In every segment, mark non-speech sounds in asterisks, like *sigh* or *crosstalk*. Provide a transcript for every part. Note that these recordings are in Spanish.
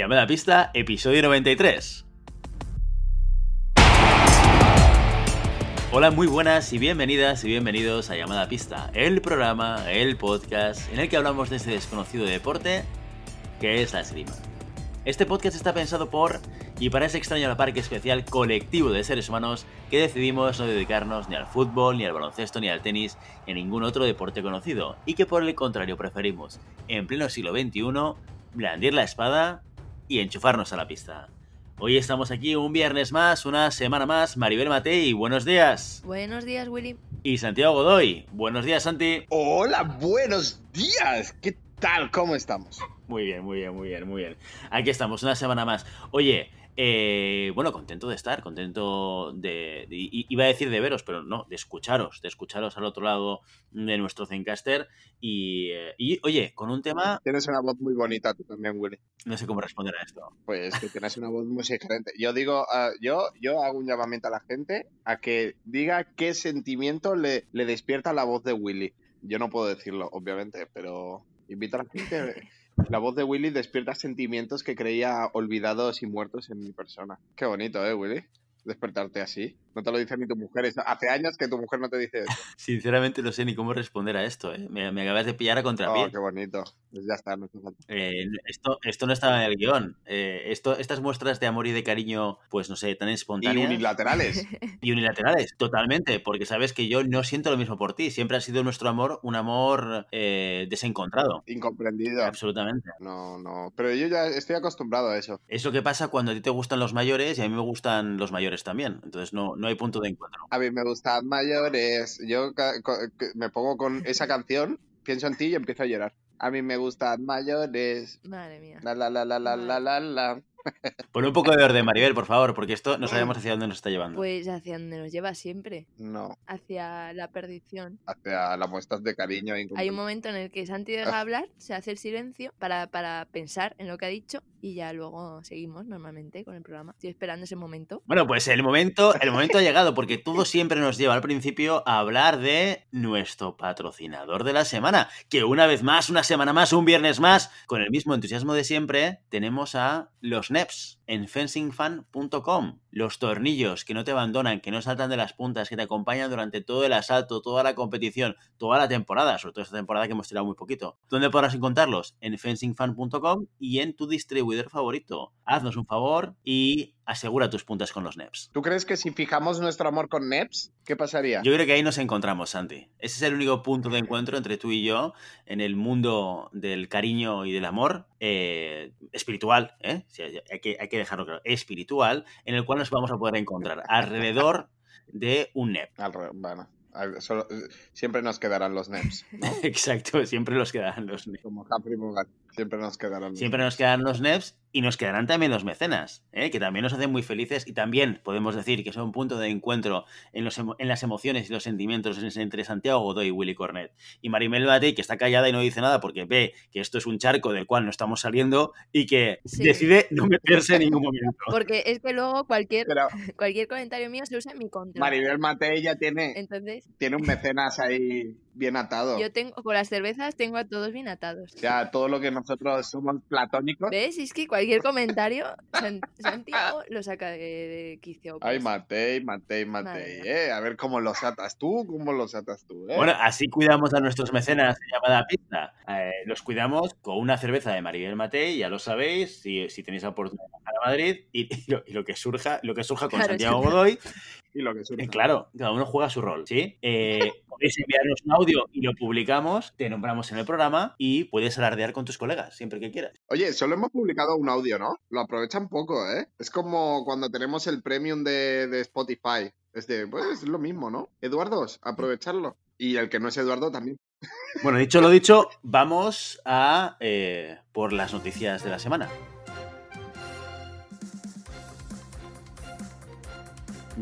Llamada pista, episodio 93. Hola, muy buenas y bienvenidas y bienvenidos a Llamada Pista, el programa, el podcast en el que hablamos de ese desconocido deporte que es la esgrima. Este podcast está pensado por y para ese extraño parque especial colectivo de seres humanos que decidimos no dedicarnos ni al fútbol, ni al baloncesto, ni al tenis, ni a ningún otro deporte conocido, y que por el contrario preferimos, en pleno siglo XXI, blandir la espada y enchufarnos a la pista. Hoy estamos aquí un viernes más, una semana más. Maribel Matei, buenos días. Buenos días, Willy. Y Santiago Godoy, buenos días, Santi. Hola, buenos días. ¿Qué tal? ¿Cómo estamos? Muy bien, muy bien, muy bien, muy bien. Aquí estamos, una semana más. Oye, eh, bueno, contento de estar, contento de, Iba a decir de veros, pero no, de escucharos, de escucharos al otro lado de nuestro Zencaster. Y, eh, y, oye, con un tema. Tienes una voz muy bonita tú también, Willy. No sé cómo responder a esto. Pues que tienes una voz muy diferente. Yo digo, uh, yo, yo hago un llamamiento a la gente a que diga qué sentimiento le, le despierta la voz de Willy. Yo no puedo decirlo, obviamente, pero invito a la gente *laughs* la voz de Willy despierta sentimientos que creía olvidados y muertos en mi persona. Qué bonito, ¿eh, Willy? Despertarte así. No te lo dice ni tu mujer. Hace años que tu mujer no te dice eso. *laughs* Sinceramente no sé ni cómo responder a esto. ¿eh? Me, acabas de pillar a contrapié. Oh, qué bonito. Pues ya está. No eh, esto, esto no estaba en el guion. Eh, esto, estas muestras de amor y de cariño, pues no sé, tan espontáneas. Y unilaterales. *laughs* y unilaterales, totalmente. Porque sabes que yo no siento lo mismo por ti. Siempre ha sido nuestro amor un amor eh, desencontrado. Incomprendido. Absolutamente. No, no. Pero yo ya estoy acostumbrado a eso. Es lo que pasa cuando a ti te gustan los mayores y a mí me gustan los mayores también. Entonces no, no hay punto de encuentro. A mí me gustan mayores. Yo me pongo con esa canción, pienso en ti y empiezo a llorar. A mí me gustan mayores. Madre mía. La la la la la la la la. Pon un poco de orden, Maribel, por favor, porque esto no sabemos hacia dónde nos está llevando. Pues hacia dónde nos lleva siempre. No. Hacia la perdición. Hacia las muestras de cariño. Hay un momento en el que Santi deja ah. hablar, se hace el silencio para, para pensar en lo que ha dicho y ya luego seguimos normalmente con el programa. Estoy esperando ese momento. Bueno, pues el momento, el momento ha llegado porque todo *laughs* siempre nos lleva al principio a hablar de nuestro patrocinador de la semana, que una vez más, una semana más, un viernes más, con el mismo entusiasmo de siempre, tenemos a los NEPs en fencingfan.com. Los tornillos que no te abandonan, que no saltan de las puntas, que te acompañan durante todo el asalto, toda la competición, toda la temporada, sobre todo esta temporada que hemos tirado muy poquito. ¿Dónde podrás encontrarlos? En fencingfan.com y en tu distribuidor favorito. Haznos un favor y asegura tus puntas con los NEPs. ¿Tú crees que si fijamos nuestro amor con NEPs, qué pasaría? Yo creo que ahí nos encontramos, Santi. Ese es el único punto de encuentro entre tú y yo en el mundo del cariño y del amor eh, espiritual, ¿eh? hay, que, hay que dejarlo claro, espiritual, en el cual nos vamos a poder encontrar *laughs* alrededor de un NEP. Bueno, siempre nos quedarán los NEPs. *laughs* Exacto, siempre nos quedarán los NEPs. Como siempre nos quedarán. Siempre nos quedarán los NEPs y nos quedarán también los mecenas, ¿eh? que también nos hacen muy felices y también podemos decir que son un punto de encuentro en, los en las emociones y los sentimientos entre Santiago Godoy y Willy Cornet. Y Marimel Batey, que está callada y no dice nada porque ve que esto es un charco del cual no estamos saliendo y que decide no meterse en ningún momento. Porque es que luego cualquier, *laughs* cualquier comentario mío se usa en mi contra. Maribel Matei ya tiene, Entonces, tiene un mecenas ahí bien atado. Yo tengo, con las cervezas tengo a todos bien atados. Ya, todo lo que nosotros somos platónicos. ¿Ves? Es que cualquier comentario, *laughs* Santiago lo saca de, quicio. Pues. Ay, Matei, Matei, Matei. Eh, a ver cómo los atas tú, cómo los atas tú. Eh. Bueno, así cuidamos a nuestros mecenas llamada pizza. Eh, los cuidamos con una cerveza de Maribel Matei, ya lo sabéis, si, si tenéis la oportunidad de bajar a Madrid y, lo, que surja, lo que surja con Santiago Godoy. *laughs* y lo que surja. claro, cada uno juega su rol, ¿sí? *laughs* podéis enviarnos un audio y lo publicamos, te nombramos en el programa y puedes alardear con tus colegas siempre que quieras. Oye, solo hemos publicado un audio, ¿no? Lo aprovechan poco, ¿eh? Es como cuando tenemos el premium de, Spotify. Es de, pues es lo mismo, ¿no? Eduardo, aprovecharlo. Y el que no es Eduardo también. Bueno, dicho lo dicho, vamos a eh, por las noticias de la semana.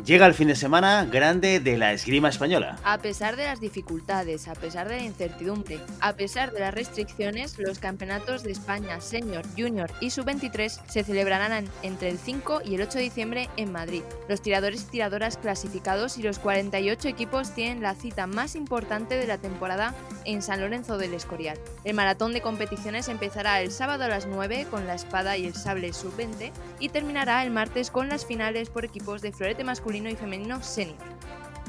Llega el fin de semana grande de la esgrima española. A pesar de las dificultades, a pesar de la incertidumbre, a pesar de las restricciones, los campeonatos de España Senior, Junior y Sub-23 se celebrarán entre el 5 y el 8 de diciembre en Madrid. Los tiradores y tiradoras clasificados y los 48 equipos tienen la cita más importante de la temporada en San Lorenzo del Escorial. El maratón de competiciones empezará el sábado a las 9 con la espada y el sable Sub-20 y terminará el martes con las finales por equipos de florete masculino y femenino senior.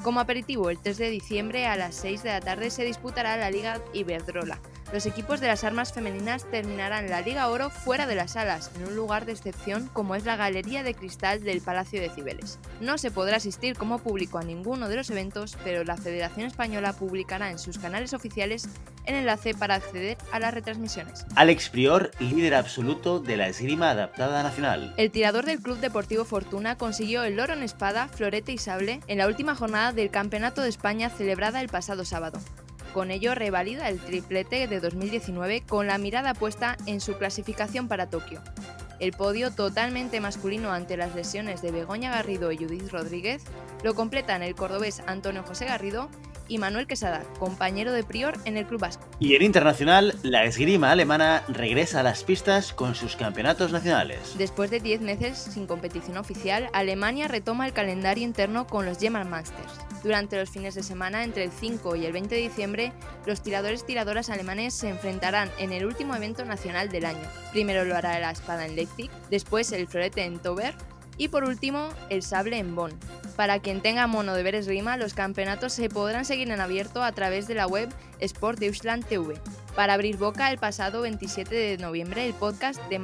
Como aperitivo, el 3 de diciembre a las 6 de la tarde se disputará la Liga Iberdrola, los equipos de las armas femeninas terminarán la Liga Oro fuera de las salas, en un lugar de excepción como es la Galería de Cristal del Palacio de Cibeles. No se podrá asistir como público a ninguno de los eventos, pero la Federación Española publicará en sus canales oficiales el enlace para acceder a las retransmisiones. Alex Prior, líder absoluto de la esgrima adaptada nacional. El tirador del Club Deportivo Fortuna consiguió el oro en espada, florete y sable en la última jornada del Campeonato de España celebrada el pasado sábado. Con ello revalida el triplete de 2019 con la mirada puesta en su clasificación para Tokio. El podio totalmente masculino ante las lesiones de Begoña Garrido y Judith Rodríguez lo completan el cordobés Antonio José Garrido y Manuel Quesada, compañero de Prior en el Club Vasco. Y en internacional, la esgrima alemana regresa a las pistas con sus campeonatos nacionales. Después de 10 meses sin competición oficial, Alemania retoma el calendario interno con los German Masters. Durante los fines de semana, entre el 5 y el 20 de diciembre, los tiradores tiradoras alemanes se enfrentarán en el último evento nacional del año. Primero lo hará la espada en Leipzig, después el florete en Tober y por último el sable en Bonn. Para quien tenga mono de ver esgrima, los campeonatos se podrán seguir en abierto a través de la web Sport Deutschland TV. Para abrir boca, el pasado 27 de noviembre, el podcast de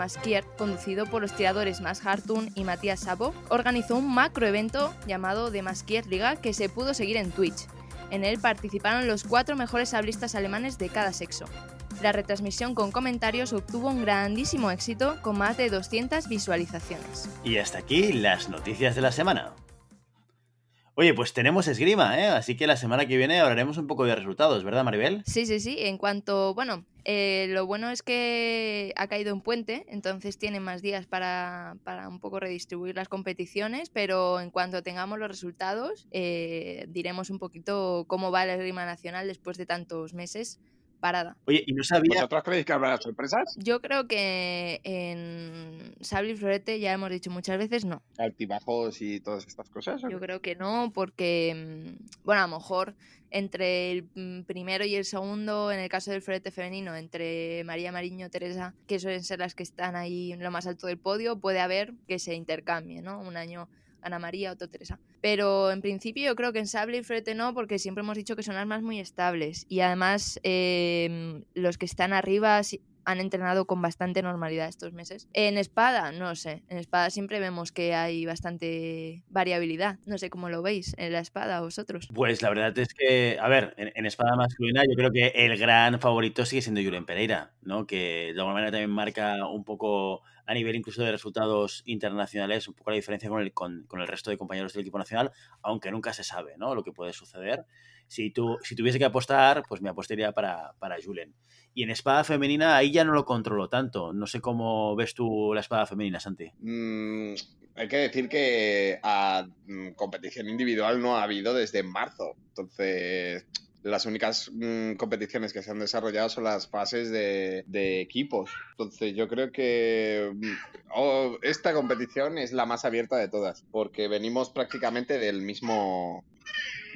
conducido por los tiradores Mas Hartun y Matías Sabo, organizó un macro evento llamado The Liga que se pudo seguir en Twitch. En él participaron los cuatro mejores sablistas alemanes de cada sexo. La retransmisión con comentarios obtuvo un grandísimo éxito con más de 200 visualizaciones. Y hasta aquí las noticias de la semana. Oye, pues tenemos esgrima, ¿eh? Así que la semana que viene hablaremos un poco de resultados, ¿verdad, Maribel? Sí, sí, sí. En cuanto, bueno, eh, lo bueno es que ha caído un puente, entonces tienen más días para, para, un poco redistribuir las competiciones, pero en cuanto tengamos los resultados, eh, diremos un poquito cómo va la esgrima nacional después de tantos meses parada. Oye, y no sabía. ¿Vosotros creéis que habrá sorpresas? Yo creo que en Sable y Florete ya hemos dicho muchas veces no. Altibajos y todas estas cosas. Yo creo que no, porque, mm, bueno, a lo mejor entre el mm, primero y el segundo, en el caso del florete femenino, entre María Mariño, Teresa, que suelen ser las que están ahí en lo más alto del podio, puede haber que se intercambie, ¿no? Un año Ana María o Teresa. Pero en principio yo creo que en sable y florete no, porque siempre hemos dicho que son armas muy estables. Y además em, los que están arriba han entrenado con bastante normalidad estos meses. En espada, no sé. En espada siempre vemos que hay bastante variabilidad. No sé cómo lo veis en la espada vosotros. Pues la verdad es que, a ver, en, espada masculina yo creo que el gran favorito sigue siendo Julen Pereira, ¿no? Que de alguna manera también marca un poco a nivel incluso de resultados internacionales, un poco la diferencia con el, con, el resto de compañeros del equipo nacional, aunque nunca se sabe, ¿no? Lo que puede suceder. Si, tú, si tuviese que apostar, pues me apostaría para, para Julen. Y en espada femenina ahí ya no lo controlo tanto. No sé cómo ves tú la espada femenina, Santi. Mm, hay que decir que a mm, competición individual no ha habido desde marzo. Entonces, las únicas mm, competiciones que se han desarrollado son las fases de, equipos. Entonces yo creo que oh, esta competición es la más abierta de todas, porque venimos prácticamente del mismo,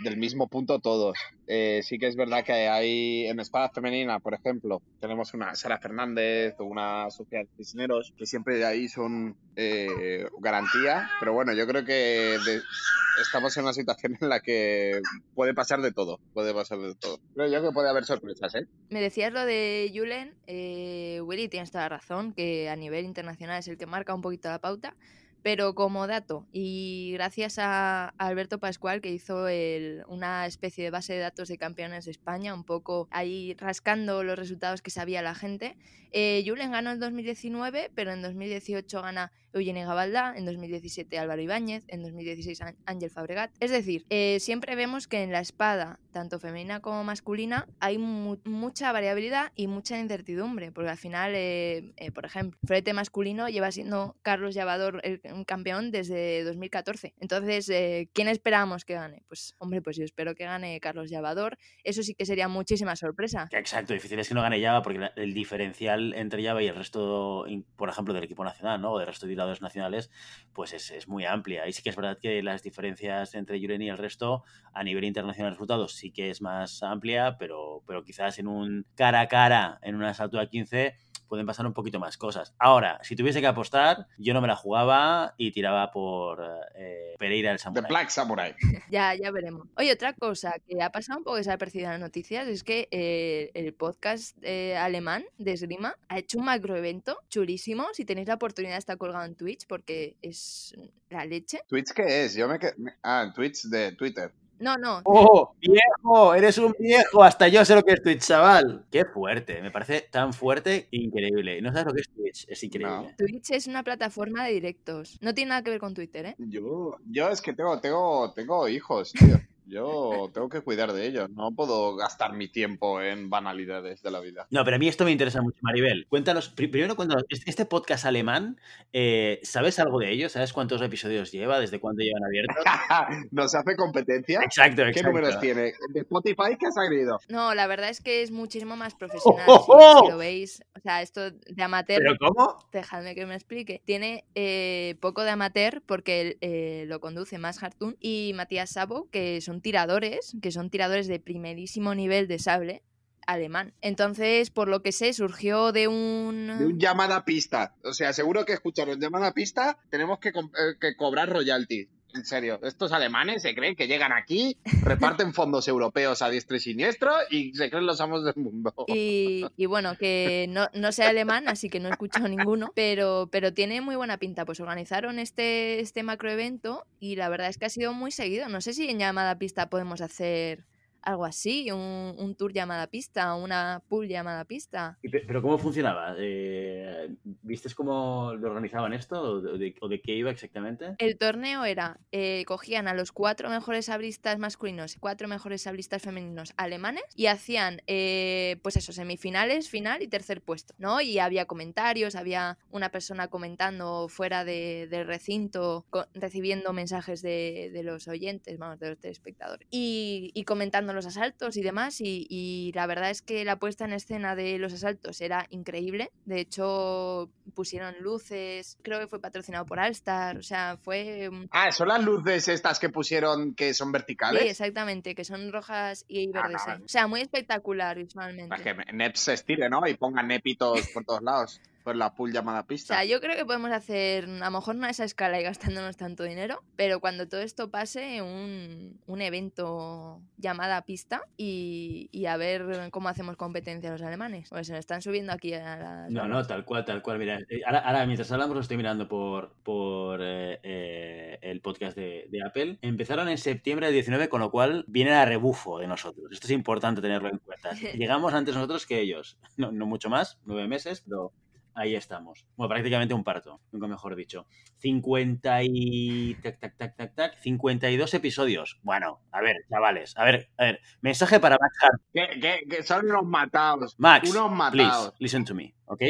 del mismo punto todos. Eh, sí que es verdad que hay en espada femenina, por ejemplo, tenemos una Sara Fernández o una Sofía Cisneros, que siempre de ahí son eh, garantía, pero bueno, yo creo que estamos en una situación en la que puede pasar de todo, puede pasar de todo. Creo yo que puede haber sorpresas, ¿eh? Me decías lo de Julen, eh, Willy, tienes toda la razón, que a nivel internacional es el que marca un poquito la pauta, pero como dato, y gracias a Alberto Pascual que hizo una especie de base de datos de campeones de España, un poco ahí rascando los resultados que sabía la gente, eh, Julen ganó en 2019, pero en 2018 gana Eugenia Gabalda, en 2017 Álvaro Ibáñez, en 2016 Ángel Fabregat. Es decir, eh, siempre vemos que en la espada, tanto femenina como masculina, hay mucha variabilidad y mucha incertidumbre, porque al final, eh, por ejemplo, el frente masculino lleva siendo Carlos Llavador el, campeón desde 2014. Entonces, eh, ¿quién esperamos que gane? Pues, hombre, pues yo espero que gane Carlos Llavador. Eso sí que sería muchísima sorpresa. Exacto, difícil es que no gane Java porque el diferencial entre Java y el resto, por ejemplo, del equipo nacional, ¿no? O del resto de nacionales, pues es, es muy amplia. Y sí que es verdad que las diferencias entre Julen y el resto a nivel internacional de resultados sí que es más amplia, pero, pero quizás en un cara a cara, en un asalto a 15, pueden pasar un poquito más cosas. Ahora, si tuviese que apostar, yo no me la jugaba y tiraba por eh, Pereira el The Samurai. Black Samurai. *laughs* Ya, ya veremos. Oye, otra cosa que ha pasado un poco desapercibida en las noticias es que eh, el podcast eh, alemán de Esgrima ha hecho un macroevento chulísimo. Si tenéis la oportunidad está colgado en Twitch porque es la leche. ¿Twitch qué es? Yo me que- Ah, en Twitch de Twitter. No, no, ¡Oh, viejo! ¡Eres un viejo! Hasta yo sé lo que es Twitch, chaval. ¡Qué fuerte! Me parece tan fuerte, increíble. ¿No sabes lo que es Twitch? Es increíble. Twitch es una plataforma de directos. No tiene nada que ver con Twitter, ¿eh? Yo, yo es que tengo, tengo, tengo hijos, tío. Yo tengo que cuidar de ellos. No puedo gastar mi tiempo en banalidades de la vida. No, pero a mí esto me interesa mucho, Maribel. Cuéntanos, pri- primero cuéntanos, este podcast alemán, eh, ¿sabes algo de ello? ¿Sabes cuántos episodios lleva? ¿Desde cuándo llevan abiertos? *laughs* ¿Nos hace competencia? Exacto, ¿Qué exacto. números tiene? ¿De Spotify qué has salido? No, la verdad es que es muchísimo más profesional. ¡Oh, si- oh! Si, lo veis, o sea, esto de amateur, ¿Pero cómo? dejadme que me explique. Tiene eh, poco de amateur porque eh, lo conduce Max Hartun y Matías Sabo, que son tiradores, que son tiradores de primerísimo nivel de sable alemán. Entonces, por lo que sé, surgió de un... Llamada pista. O sea, seguro que escucharon llamada pista, tenemos que, eh, que cobrar royalty. En serio, estos alemanes se creen que llegan aquí, reparten *laughs* fondos europeos a diestra y siniestro y se creen los amos del mundo. Y, y bueno, que no, no sé alemán, así que no he escuchado ninguno, pero, pero tiene muy buena pinta. Pues organizaron este, este macroevento y la verdad es que ha sido muy seguido. No sé si en llamada pista podemos hacer algo así, un, un tour llamada pista, una pool llamada pista. ¿Pero cómo funcionaba? Eh, ¿Vistes cómo lo organizaban esto? ¿O de, o de qué iba exactamente? El torneo era, eh, cogían a los cuatro mejores sablistas masculinos y cuatro mejores sablistas femeninos alemanes y hacían, eh, pues eso, semifinales, final y tercer puesto, ¿no? Y había comentarios, había una persona comentando fuera de- del recinto, recibiendo mensajes de, de los oyentes, vamos, de los telespectadores, y, y comentando los asaltos y demás, y, y la verdad es que la puesta en escena de los asaltos era increíble, de hecho pusieron luces, creo que fue patrocinado por Alstar, o sea, fue... Ah, son las luces estas que pusieron que son Sí, verticales. exactamente, que son rojas y Ah, verdes. no. O sea, muy espectacular visualmente. Para que Nep se estire, ¿no? Y pongan nepitos por todos lados. La pool llamada O pista. sea, yo creo que podemos hacer, a lo mejor no a esa escala y gastándonos tanto dinero, pero cuando todo esto pase, un, un evento llamada pista y, y a ver cómo hacemos competencia a los alemanes. Pues se nos están subiendo aquí a las... No, no, tal cual, tal cual. Mira, eh, ahora, ahora mientras hablamos lo estoy mirando por, por eh, eh, el podcast de, de Apple. Empezaron en septiembre del 19, con lo cual vienen a rebufo de nosotros. Esto es importante tenerlo en cuenta. *laughs* Llegamos antes nosotros que ellos. No, no mucho más, nueve meses, pero ahí estamos. Bueno, prácticamente un parto, nunca mejor dicho. 50 y... Tac, tac, tac, tac, tac. 52 episodios. Bueno, a ver, chavales. A ver, a ver. Mensaje para Max Hart. Que, que- que son unos matados. Max, unos please, matados. listen to me, ¿ok?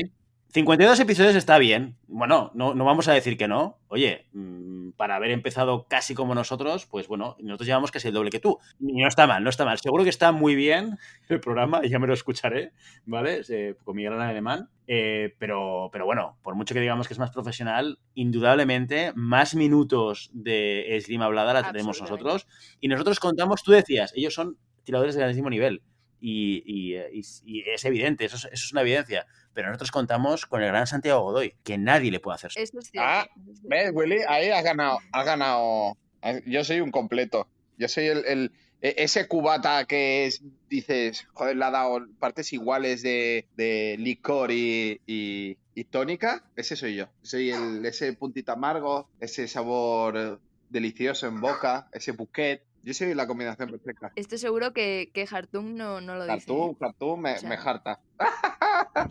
52 episodios está bien. Bueno, no, no vamos a decir que no. Oye, mm, para haber empezado casi como nosotros, pues bueno, nosotros llevamos casi el doble que tú. Y no está mal, no está mal. Seguro que está muy bien *laughs* el programa, y ya me lo escucharé, ¿vale? Con mi gran alemán. Eh, pero, pero bueno, por mucho que digamos que es más profesional, indudablemente más minutos de esgrima hablada la tenemos nosotros. Y nosotros contamos, tú decías, ellos son tiradores de grandísimo nivel. Y, y, eh, y- y es evidente, eso es, eso es una evidencia. Pero nosotros contamos con el gran Santiago Godoy, que nadie le puede hacer. Esto es cierto. Ah, eso es cierto. ¿Ves, Willy? Ahí has ganado. Has ganado. Yo soy un completo. Yo soy el, el- e- ese cubata que es, dices, joder, le ha dado partes iguales de, de licor y, y- y tónica. Ese soy yo. Soy el, ese puntito amargo, ese sabor delicioso en boca, ese bouquet. Yo soy la combinación perfecta. Esto seguro que, que Hartung no, no lo dice. Cartoon, ¿eh? me, O sea- me jarta.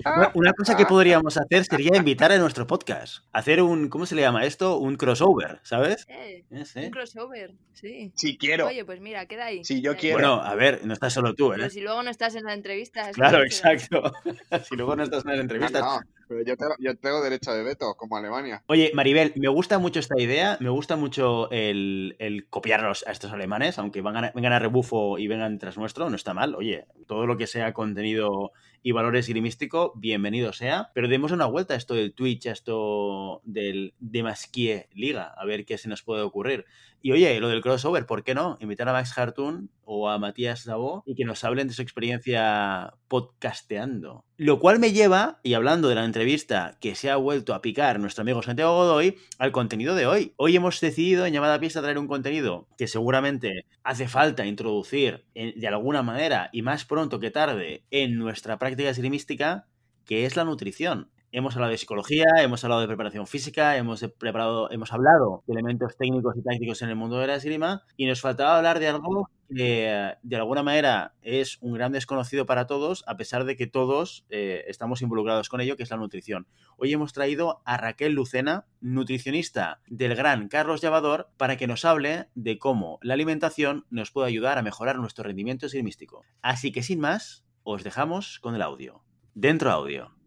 Una, una cosa que podríamos hacer sería invitar a nuestro podcast. Hacer un, ¿cómo se le llama esto? Un crossover, ¿sabes? Eh, Eh. Un crossover, sí. Si quiero. Oye, pues mira, queda ahí. Si yo quiero. Bueno, a ver, no estás solo tú, Pero ¿eh? si luego no estás en la entrevista. es Claro, exacto. *laughs* si luego no estás en las entrevistas. No, no. Pero yo tengo, yo tengo derecho de veto, como Alemania. Oye, Maribel, me gusta mucho esta idea, me gusta mucho el, el copiarlos a estos alemanes, aunque vengan a, vengan a rebufo y vengan tras nuestro, no está mal. Oye, todo lo que sea contenido y valores irimístico, bienvenido sea. Pero demos una vuelta a esto del Twitch, a esto del Demasquie Liga, a ver qué se nos puede ocurrir. Y oye, lo del crossover, ¿por qué no? Invitar a Max Hartun o a Matías Davo y que nos hablen de su experiencia podcasteando. Lo cual me lleva, y hablando de la entrevista que se ha vuelto a picar nuestro amigo Santiago Godoy, al contenido de hoy. Hoy hemos decidido en llamada pista traer un contenido que seguramente hace falta introducir de alguna manera y más pronto que tarde en nuestra práctica esgrimística, que es la nutrición. Hemos hablado de psicología, hemos hablado de preparación física, hemos, preparado, hemos hablado de elementos técnicos y tácticos en el mundo de la esgrima y nos faltaba hablar de algo que de alguna manera es un gran desconocido para todos, a pesar de que todos eh, estamos involucrados con ello, que es la nutrición. Hoy hemos traído a Raquel Lucena, nutricionista del gran Carlos Llavador, para que nos hable de cómo la alimentación nos puede ayudar a mejorar nuestro rendimiento esgrimístico. Así que sin más, os dejamos con el audio. Dentro audio.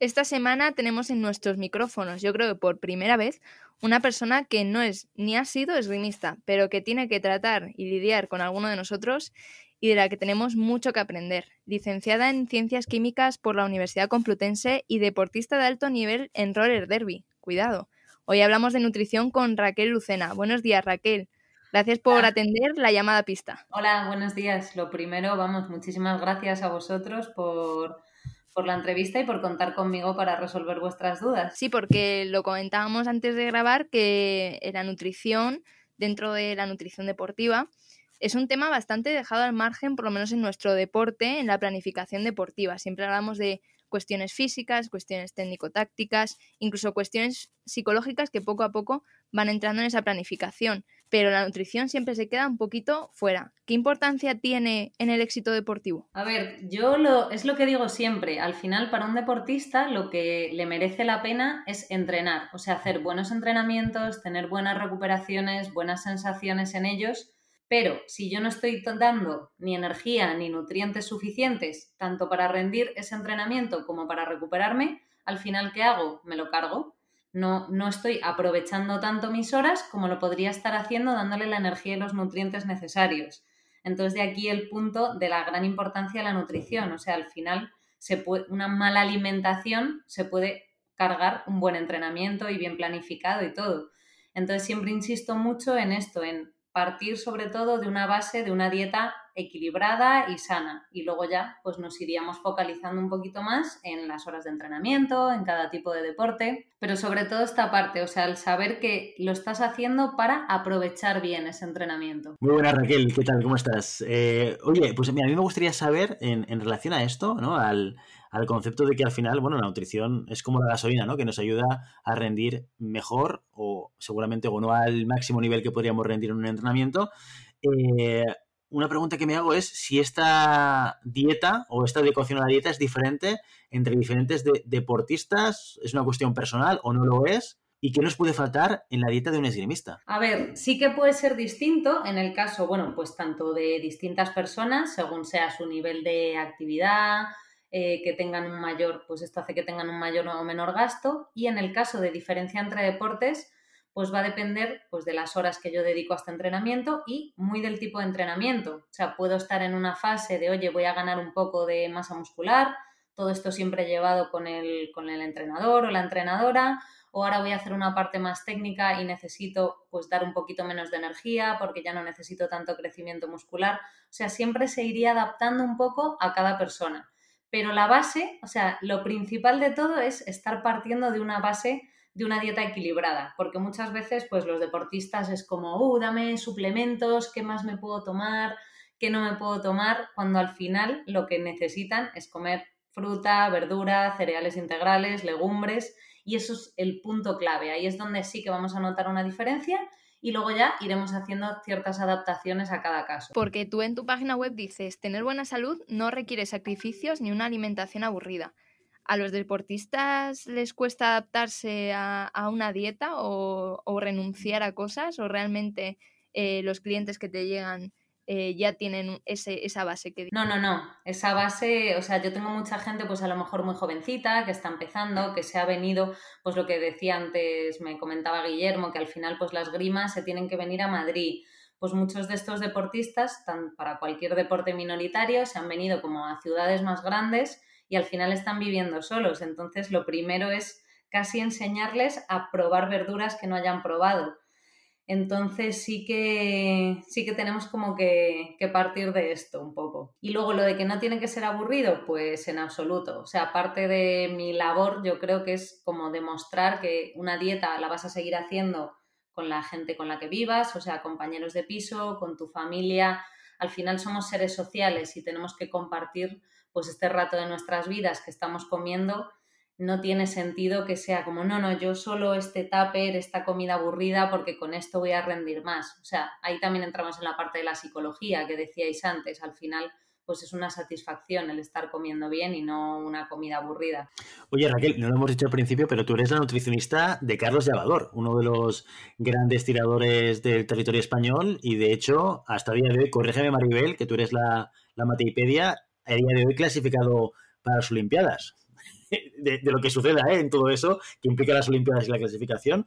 Esta semana tenemos en nuestros micrófonos, yo creo que por primera vez, una persona que no es ni ha sido esgrimista, pero que tiene que tratar y lidiar con alguno de nosotros y de la que tenemos mucho que aprender. Licenciada en Ciencias Químicas por la Universidad Complutense y deportista de alto nivel en roller derby. Cuidado. Hoy hablamos de nutrición con Raquel Lucena. Buenos días, Raquel. Gracias por Hola. atender la llamada pista. Hola, buenos días. Lo primero, vamos, muchísimas gracias a vosotros por, por la entrevista y por contar conmigo para resolver vuestras dudas. Sí, porque lo comentábamos antes de grabar que la nutrición, dentro de la nutrición deportiva, es un tema bastante dejado al margen, por lo menos en nuestro deporte, en la planificación deportiva. Siempre hablamos de cuestiones físicas, cuestiones técnico-tácticas, incluso cuestiones psicológicas que poco a poco van entrando en esa planificación. Pero la nutrición siempre se queda un poquito fuera. ¿Qué importancia tiene en el éxito deportivo? A ver, yo lo, es lo que digo siempre, al final para un deportista lo que le merece la pena es entrenar, o sea, hacer buenos entrenamientos, tener buenas recuperaciones, buenas sensaciones en ellos, pero si yo no estoy dando ni energía ni nutrientes suficientes, tanto para rendir ese entrenamiento como para recuperarme, al final ¿qué hago? Me lo cargo. No, no estoy aprovechando tanto mis horas como lo podría estar haciendo dándole la energía y los nutrientes necesarios. Entonces, de aquí el punto de la gran importancia de la nutrición. O sea, al final, se una mala alimentación se puede cargar un buen entrenamiento y bien planificado y todo. Entonces, siempre insisto mucho en esto, en partir sobre todo de una base de una dieta equilibrada y sana. Y luego ya, pues nos iríamos focalizando un poquito más en las horas de entrenamiento, en cada tipo de deporte, pero sobre todo esta parte, o sea, el saber que lo estás haciendo para aprovechar bien ese entrenamiento. Muy buenas, Raquel, ¿qué tal? ¿Cómo estás? Eh, oye, pues a mí me gustaría saber, en, en relación a esto, ¿no? Al, al concepto de que al final, bueno, la nutrición es como la gasolina, ¿no? Que nos ayuda a rendir mejor o seguramente o no al máximo nivel que podríamos rendir en un entrenamiento. Eh, una pregunta que me hago es si esta dieta o esta adecuación a la dieta es diferente entre diferentes de- deportistas, es una cuestión personal o no lo es, y qué nos puede faltar en la dieta de un esgrimista. A ver, sí que puede ser distinto en el caso, bueno, pues tanto de distintas personas, según sea su nivel de actividad, eh, que tengan un mayor, pues esto hace que tengan un mayor o menor gasto, y en el caso de diferencia entre deportes, pues va a depender pues, de las horas que yo dedico a este entrenamiento y muy del tipo de entrenamiento. O sea, puedo estar en una fase de, oye, voy a ganar un poco de masa muscular, todo esto siempre llevado con el, con el entrenador o la entrenadora, o ahora voy a hacer una parte más técnica y necesito pues dar un poquito menos de energía porque ya no necesito tanto crecimiento muscular. O sea, siempre se iría adaptando un poco a cada persona. Pero la base, o sea, lo principal de todo es estar partiendo de una base de una dieta equilibrada, porque muchas veces pues los deportistas es como, uh, dame suplementos, ¿qué más me puedo tomar? ¿Qué no me puedo tomar? Cuando al final lo que necesitan es comer fruta, verdura, cereales integrales, legumbres, y eso es el punto clave. Ahí es donde sí que vamos a notar una diferencia y luego ya iremos haciendo ciertas adaptaciones a cada caso. Porque tú en tu página web dices, tener buena salud no requiere sacrificios ni una alimentación aburrida. ¿A los deportistas les cuesta adaptarse a, una dieta o, o renunciar a cosas? ¿O realmente eh, los clientes que te llegan eh, ya tienen ese, esa base que... No, no, no. Esa base, o sea, yo tengo mucha gente, pues a lo mejor muy jovencita, que está empezando, que se ha venido, pues lo que decía antes, me comentaba Guillermo, que al final, pues las grimas se tienen que venir a Madrid. Pues muchos de estos deportistas, tan para cualquier deporte minoritario, se han venido como a ciudades más grandes y al final están viviendo solos. Entonces, lo primero es casi enseñarles a probar verduras que no hayan probado entonces sí que, sí que tenemos como que, partir de esto un poco. Y luego lo de que no tiene que ser aburrido, pues en absoluto. O sea, parte de mi labor yo creo que es como demostrar que una dieta la vas a seguir haciendo con la gente con la que vivas, o sea, compañeros de piso, con tu familia. Al final somos seres sociales y tenemos que compartir pues este rato de nuestras vidas que estamos comiendo no tiene sentido que sea como, no, no, yo solo este tupper, esta comida aburrida, porque con esto voy a rendir más. O sea, ahí también entramos en la parte de la psicología que decíais antes. Al final, pues es una satisfacción el estar comiendo bien y no una comida aburrida. Oye, Raquel, no lo hemos dicho al principio, pero tú eres la nutricionista de Carlos Llavador, uno de los grandes tiradores del territorio español y de hecho, hasta el día de hoy, corrígeme Maribel, que tú eres la, la Mateipedia, a día de hoy clasificado para las Olimpiadas. De, lo que suceda ¿eh? en todo eso, que implica las Olimpiadas y la clasificación.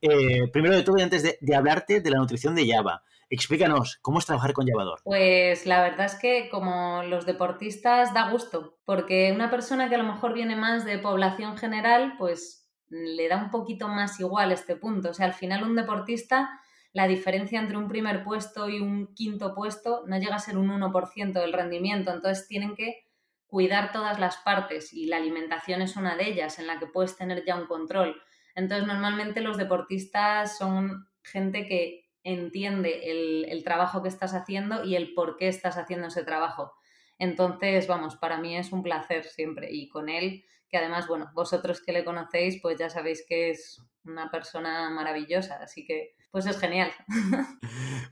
Eh, primero de todo, y antes de, hablarte de la nutrición de Java, explícanos, ¿cómo es trabajar con Javador? Pues la verdad es que como los deportistas da gusto, porque una persona que a lo mejor viene más de población general, pues le da un poquito más igual este punto. O sea, al final un deportista, la diferencia entre un primer puesto y un quinto puesto no llega a ser un 1% del rendimiento. Entonces tienen que cuidar todas las partes y la alimentación es una de ellas en la que puedes tener ya un control. Entonces, normalmente los deportistas son gente que entiende el, trabajo que estás haciendo y el por qué estás haciendo ese trabajo. Entonces, vamos, para mí es un placer siempre y con él, que además, bueno, vosotros que le conocéis, pues ya sabéis que es una persona maravillosa, así que pues es genial. *laughs*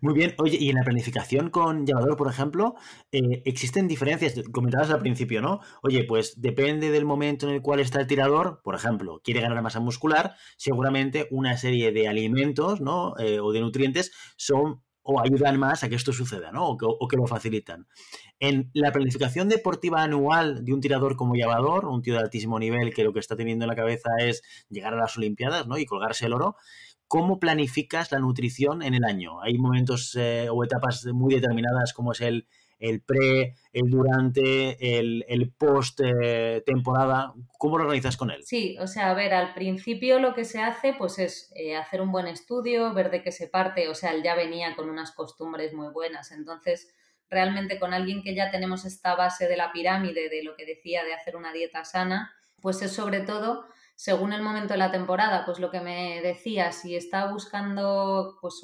Muy bien, oye, y en la planificación con llamador, por ejemplo, eh, existen diferencias, comentabas al principio, ¿no? Oye, pues depende del momento en el cual está el tirador, por ejemplo, quiere ganar masa muscular, seguramente una serie de alimentos, ¿no? Eh, o de nutrientes son o ayudan más a que esto suceda, ¿no? O que, lo facilitan. En la planificación deportiva anual de un tirador como Llavador, un tío de altísimo nivel que lo que está teniendo en la cabeza es llegar a las Olimpiadas, ¿no? Y colgarse el oro. ¿Cómo planificas la nutrición en el año? Hay momentos eh, o etapas muy determinadas como es el, el pre, el durante, el, el post eh, temporada. ¿Cómo lo organizas con él? Sí, o sea, a ver, al principio lo que se hace pues es eh, hacer un buen estudio, ver de qué se parte, o sea, él ya venía con unas costumbres muy buenas, entonces realmente con alguien que ya tenemos esta base de la pirámide de lo que decía de hacer una dieta sana, pues es sobre todo según el momento de la temporada, pues lo que me decía, si está buscando pues,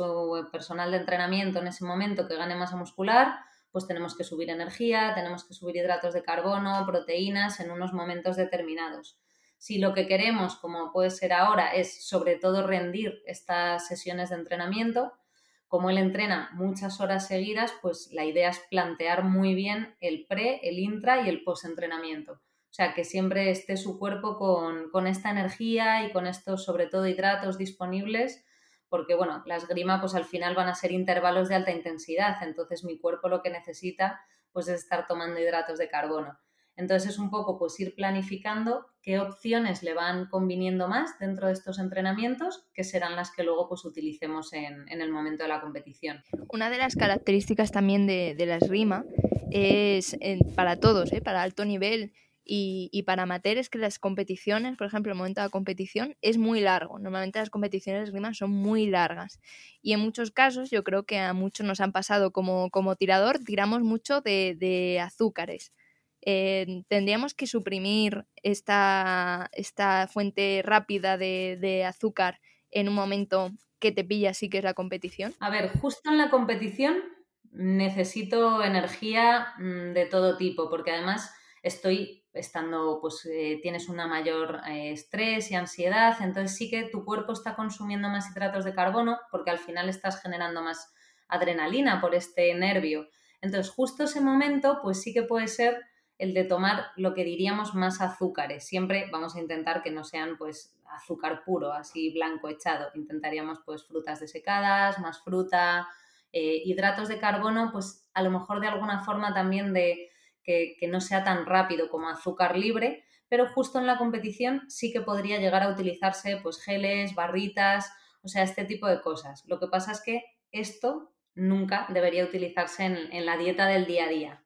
personal de entrenamiento en ese momento que gane masa muscular, pues tenemos que subir energía, tenemos que subir hidratos de carbono, proteínas en unos momentos determinados. Si lo que queremos, como puede ser ahora, es sobre todo rendir estas sesiones de entrenamiento, como él entrena muchas horas seguidas, pues la idea es plantear muy bien el pre, el intra y el post entrenamiento o sea, que siempre esté su cuerpo con, esta energía y con estos, sobre todo, hidratos disponibles, porque, bueno, la esgrima, pues al final van a ser intervalos de alta intensidad, entonces mi cuerpo lo que necesita, pues es estar tomando hidratos de carbono. Entonces es un poco pues ir planificando qué opciones le van conviniendo más dentro de estos entrenamientos, que serán las que luego pues utilicemos en, el momento de la competición. Una de las características también de, la esgrima es para todos, ¿eh? para alto nivel, y, para amateur es que las competiciones, por ejemplo, el momento de la competición es muy largo. Normalmente las competiciones de esgrima son muy largas. Y en muchos casos, yo creo que a muchos nos han pasado como, como tirador, tiramos mucho de, azúcares. Eh, tendríamos que suprimir esta, esta fuente rápida de, de azúcar en un momento que te pilla así que es la competición. A ver, justo en la competición necesito energía mm, de todo tipo, porque además estoy estando, pues eh, tienes una mayor eh, estrés y ansiedad, entonces sí que tu cuerpo está consumiendo más hidratos de carbono porque al final estás generando más adrenalina por este nervio. Entonces justo ese momento, pues sí que puede ser el de tomar lo que diríamos más azúcares. Siempre vamos a intentar que no sean pues azúcar puro, así blanco echado. Intentaríamos pues frutas desecadas, más fruta, Eh, hidratos de carbono, pues a lo mejor de alguna forma también de que, no sea tan rápido como azúcar libre, pero justo en la competición sí que podría llegar a utilizarse pues geles, barritas, o sea, este tipo de cosas. Lo que pasa es que esto nunca debería utilizarse en, la dieta del día a día,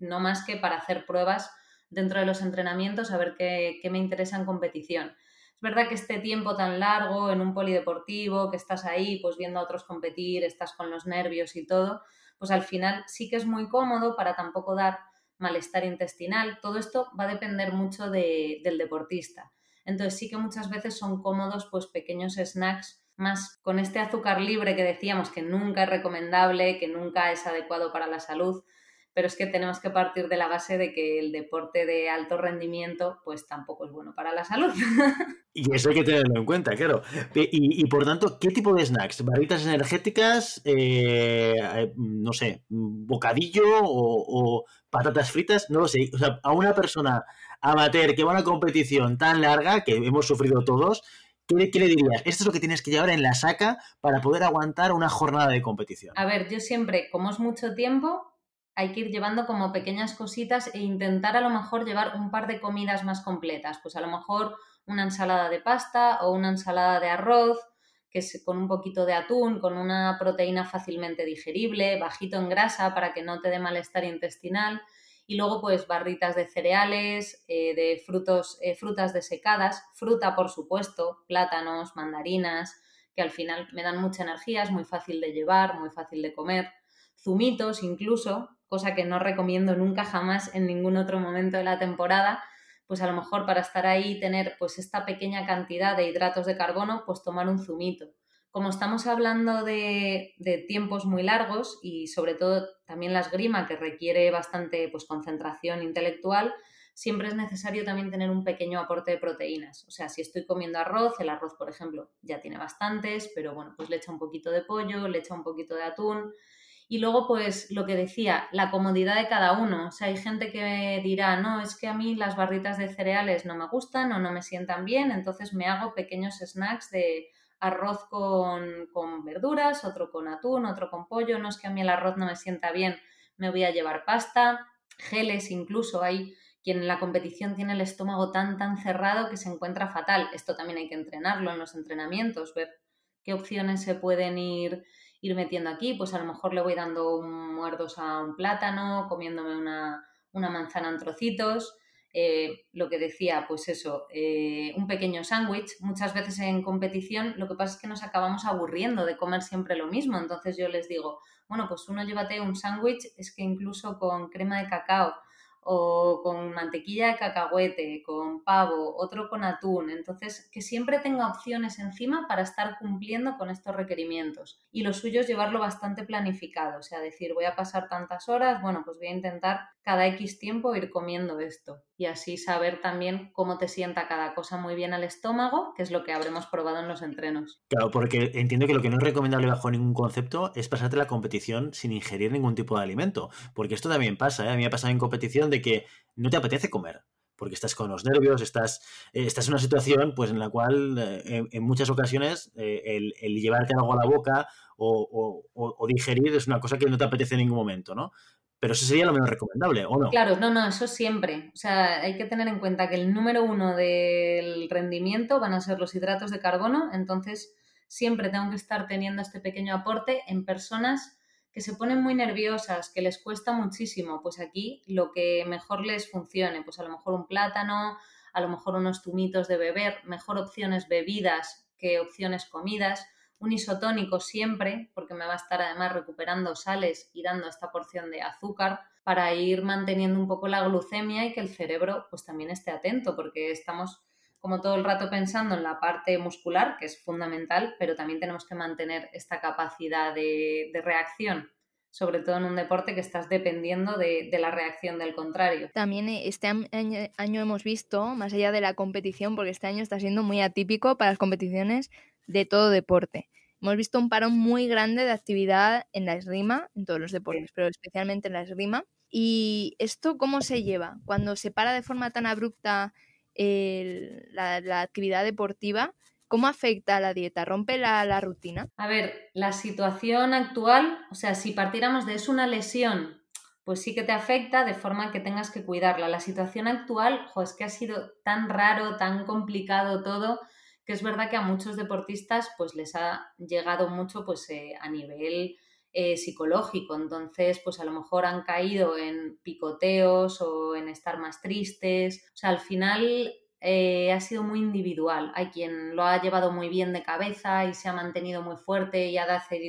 no más que para hacer pruebas dentro de los entrenamientos, a ver qué, qué me interesa en competición. Es verdad que este tiempo tan largo en un polideportivo, que estás ahí pues viendo a otros competir, estás con los nervios y todo, pues al final sí que es muy cómodo para tampoco dar malestar intestinal. Todo esto va a depender mucho del deportista. Entonces sí que muchas veces son cómodos pues pequeños snacks más con este azúcar libre que decíamos que nunca es recomendable, que nunca es adecuado para la salud, pero es que tenemos que partir de la base de que el deporte de alto rendimiento pues tampoco es bueno para la salud. *laughs* Y eso hay que tenerlo en cuenta, claro. Y, por tanto, ¿qué tipo de snacks? ¿Barritas energéticas? Eh, eh, no sé, bocadillo o, patatas fritas? No lo sé. O sea, a una persona amateur que va a una competición tan larga, que hemos sufrido todos, ¿Qué, ¿Qué, le dirías? Esto es lo que tienes que llevar en la saca para poder aguantar una jornada de competición. A ver, yo siempre, como es mucho tiempo, hay que ir llevando como pequeñas cositas e intentar a lo mejor llevar un par de comidas más completas. Pues a lo mejor una ensalada de pasta o una ensalada de arroz, que es con un poquito de atún, con una proteína fácilmente digerible, bajito en grasa para que no te dé malestar intestinal. Y luego pues barritas de cereales, eh, de frutos, eh, frutas desecadas, fruta por supuesto, plátanos, mandarinas, que al final me dan mucha energía, es muy fácil de llevar, muy fácil de comer, zumitos incluso, cosa que no recomiendo nunca jamás en ningún otro momento de la temporada, pues a lo mejor para estar ahí tener pues esta pequeña cantidad de hidratos de carbono, pues tomar un zumito como estamos hablando de, tiempos muy largos y sobre todo también la esgrima que requiere bastante pues, concentración intelectual, siempre es necesario también tener un pequeño aporte de proteínas. O sea, si estoy comiendo arroz, el arroz, por ejemplo, ya tiene bastantes, pero bueno, pues le echa un poquito de pollo, le echa un poquito de atún. Y luego, pues lo que decía, la comodidad de cada uno. O sea, hay gente que dirá, no, es que a mí las barritas de cereales no me gustan o no me sientan bien, entonces me hago pequeños snacks de arroz con, con, verduras, otro con atún, otro con pollo. No es que a mí el arroz no me sienta bien, me voy a llevar pasta, geles incluso. Hay quien en la competición tiene el estómago tan, tan cerrado que se encuentra fatal. Esto también hay que entrenarlo en los entrenamientos, ver qué opciones se pueden ir, ir metiendo aquí. Pues a lo mejor le voy dando muerdos a un plátano, comiéndome una, una manzana en trocitos. Eh, lo que decía, pues eso, eh, un pequeño sándwich. Muchas veces en competición lo que pasa es que nos acabamos aburriendo de comer siempre lo mismo. Entonces yo les digo, bueno, pues uno llévate un sándwich, es que incluso con crema de cacao o con mantequilla de cacahuete, con pavo, otro con atún. Entonces, que siempre tenga opciones encima para estar cumpliendo con estos requerimientos. Y lo suyo es llevarlo bastante planificado, o sea, decir, voy a pasar tantas horas, bueno, pues voy a intentar cada X tiempo ir comiendo esto. Y así saber también cómo te sienta cada cosa muy bien al estómago, que es lo que habremos probado en los entrenos. Claro, porque entiendo que lo que no es recomendable bajo ningún concepto es pasarte la competición sin ingerir ningún tipo de alimento. Porque esto también pasa, ¿eh? A mí me ha pasado en competición de que no te apetece comer, porque estás con los nervios, estás, eh, estás en una situación pues, en la cual eh, en, muchas ocasiones el, llevarte algo a la boca o, digerir es una cosa que no te apetece en ningún momento, ¿no? Pero eso sería lo menos recomendable, ¿o no? Claro, no, no, eso siempre. O sea, hay que tener en cuenta que el número uno del rendimiento van a ser los hidratos de carbono, entonces siempre tengo que estar teniendo este pequeño aporte en personas que se ponen muy nerviosas, que les cuesta muchísimo, pues aquí lo que mejor les funcione, pues a lo mejor un plátano, a lo mejor unos tumitos de beber, mejor opciones bebidas que opciones comidas, un isotónico siempre, porque me va a estar además recuperando sales y dando esta porción de azúcar para ir manteniendo un poco la glucemia y que el cerebro pues también esté atento, porque estamos como todo el rato pensando en la parte muscular, que es fundamental, pero también tenemos que mantener esta capacidad de, reacción sobre todo en un deporte que estás dependiendo de, la reacción del contrario. También eh, este año, hemos visto, más allá de la competición, porque este año está siendo muy atípico para las competiciones de todo deporte. Hemos visto un parón muy grande de actividad en la esgrima, en todos los deportes, pero especialmente en la esgrima. ¿Y esto cómo se lleva? Cuando se para de forma tan abrupta la, actividad deportiva, ¿Cómo afecta la dieta? ¿Rompe la, la, rutina? A ver, la situación actual, o sea, si partiéramos de es una lesión, pues sí que te afecta de forma que tengas que cuidarla. La situación actual, jo, es que ha sido tan raro, tan complicado todo, que es verdad que a muchos deportistas pues les ha llegado mucho pues eh, a nivel eh, psicológico. Entonces, pues a lo mejor han caído en picoteos o en estar más tristes. O sea, al final eh, ha sido muy individual. Hay quien lo ha llevado muy bien de cabeza y se ha mantenido muy fuerte y ha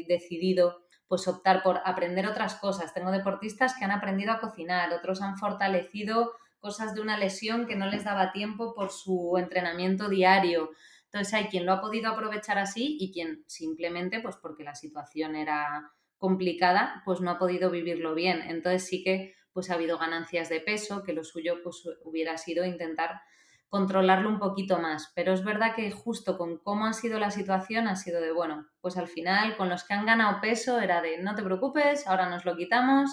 decidido pues optar por aprender otras cosas. Tengo deportistas que han aprendido a cocinar, otros han fortalecido cosas de una lesión que no les daba tiempo por su entrenamiento diario. Entonces hay quien lo ha podido aprovechar así y quien simplemente, pues porque la situación era complicada, pues no ha podido vivirlo bien. Entonces sí que pues ha habido ganancias de peso, que lo suyo pues hubiera sido intentar controlarlo un poquito más. Pero es verdad que justo con cómo ha sido la situación ha sido de, bueno, pues al final con los que han ganado peso era de, no te preocupes, ahora nos lo quitamos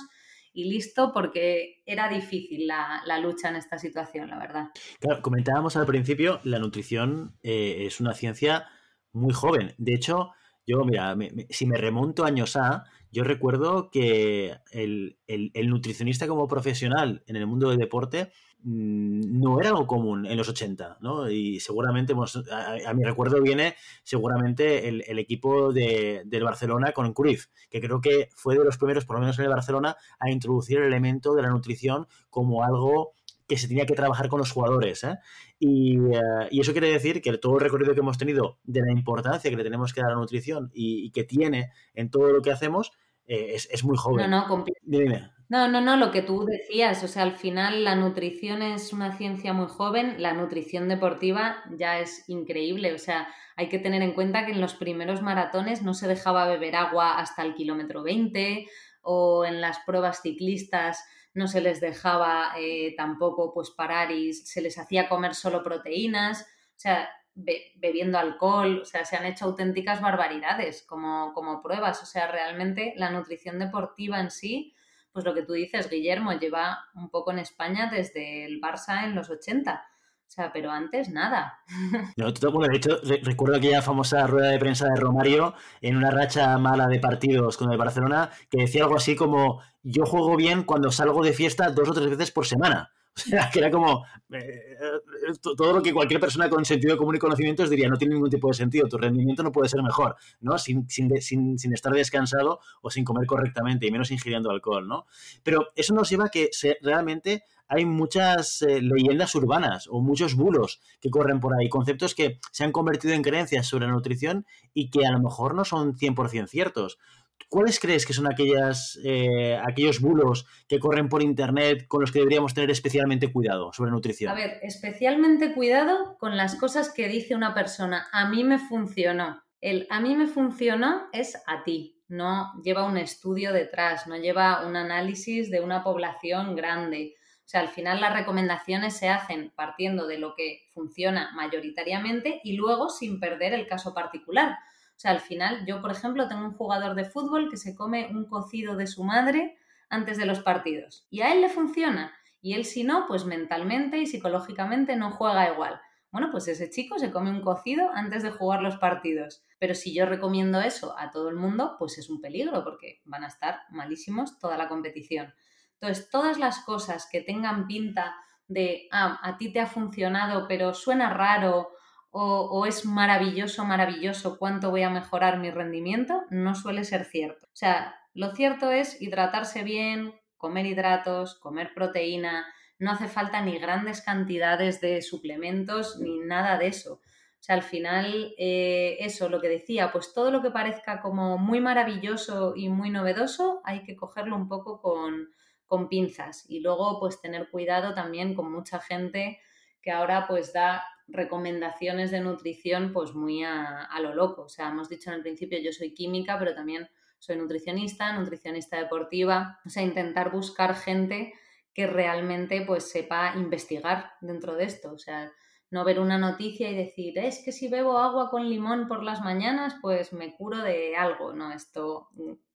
y listo, porque era difícil la, lucha en esta situación, la verdad. Claro, comentábamos al principio, la nutrición eh, es una ciencia muy joven. De hecho, yo, mira, si me remonto años A, yo recuerdo que el, el, nutricionista como profesional en el mundo del deporte no era algo común en los 80, ¿no? Y seguramente, a, mi recuerdo viene seguramente el, equipo de, del Barcelona con Cruyff, que creo que fue de los primeros, por lo menos en el Barcelona, a introducir el elemento de la nutrición como algo que se tenía que trabajar con los jugadores. ¿eh? Y, eh, y, eso quiere decir que todo el recorrido que hemos tenido de la importancia que le tenemos que dar a la nutrición y, que tiene en todo lo que hacemos eh, es, es, muy joven. No, no, dime. No, no, no, lo que tú decías, o sea, al final la nutrición es una ciencia muy joven, la nutrición deportiva ya es increíble, o sea, hay que tener en cuenta que en los primeros maratones no se dejaba beber agua hasta el kilómetro 20 o en las pruebas ciclistas no se les dejaba eh, tampoco pues parar y se les hacía comer solo proteínas, o sea, bebiendo alcohol, o sea, se han hecho auténticas barbaridades como, como pruebas, o sea, realmente la nutrición deportiva en sí pues lo que tú dices, Guillermo, lleva un poco en España desde el Barça en los 80. O sea, pero antes nada. *laughs* No, de hecho, recuerdo aquella famosa rueda de prensa de Romario en una racha mala de partidos con el Barcelona que decía algo así como: Yo juego bien cuando salgo de fiesta dos o tres veces por semana. O *laughs* sea, que era como eh, todo lo que cualquier persona con sentido común y conocimientos diría, no tiene ningún tipo de sentido, tu rendimiento no puede ser mejor, ¿no? Sin, sin, sin, estar descansado o sin comer correctamente y menos ingiriendo alcohol, ¿no? Pero eso nos lleva a que realmente hay muchas eh, leyendas urbanas o muchos bulos que corren por ahí, conceptos que se han convertido en creencias sobre la nutrición y que a lo mejor no son 100% ciertos. ¿Cuáles crees que son eh, aquellos bulos que corren por Internet con los que deberíamos tener especialmente cuidado sobre nutrición? A ver, especialmente cuidado con las cosas que dice una persona. A mí me funcionó. El a mí me funcionó es a ti. No lleva un estudio detrás, no lleva un análisis de una población grande. O sea, al final las recomendaciones se hacen partiendo de lo que funciona mayoritariamente y luego sin perder el caso particular. O sea, al final, yo, por ejemplo, tengo un jugador de fútbol que se come un cocido de su madre antes de los partidos. Y a él le funciona. Y él, si no, pues mentalmente y psicológicamente no juega igual. Bueno, pues ese chico se come un cocido antes de jugar los partidos. Pero si yo recomiendo eso a todo el mundo, pues es un peligro porque van a estar malísimos toda la competición. Entonces, todas las cosas que tengan pinta de, ah, a ti te ha funcionado, pero suena raro o, es maravilloso, maravilloso, cuánto voy a mejorar mi rendimiento, no suele ser cierto. O sea, lo cierto es hidratarse bien, comer hidratos, comer proteína, no hace falta ni grandes cantidades de suplementos ni nada de eso. O sea, al final, eh, eso, lo que decía, pues todo lo que parezca como muy maravilloso y muy novedoso, hay que cogerlo un poco con, con pinzas. Y luego, pues tener cuidado también con mucha gente que ahora pues da recomendaciones de nutrición pues muy a, lo loco. O sea, hemos dicho en el principio yo soy química, pero también soy nutricionista, nutricionista deportiva. O sea, intentar buscar gente que realmente pues sepa investigar dentro de esto. O sea, no ver una noticia y decir, es que si bebo agua con limón por las mañanas, pues me curo de algo. No, esto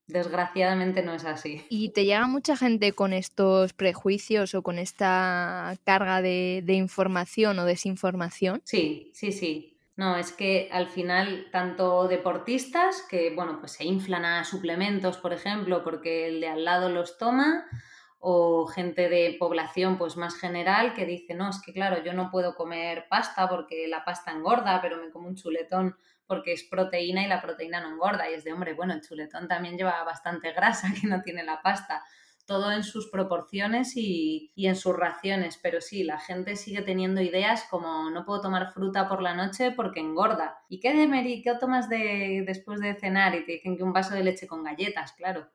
Desgraciadamente no es así. ¿Y te llega mucha gente con estos prejuicios o con esta carga de, información o desinformación? Sí, sí, sí. No, es que al final tanto deportistas que, bueno, pues se inflan a suplementos, por ejemplo, porque el de al lado los toma, o gente de población pues más general que dice, no, es que claro, yo no puedo comer pasta porque la pasta engorda, pero me como un chuletón porque es proteína y la proteína no engorda. Y es de, hombre, bueno, el chuletón también lleva bastante grasa *laughs* que no tiene la pasta. Todo en sus proporciones y, y en sus raciones. Pero sí, la gente sigue teniendo ideas como no puedo tomar fruta por la noche porque engorda. ¿Y qué de Mary? ¿Qué tomas de, después de cenar? Y te dicen que un vaso de leche con galletas, claro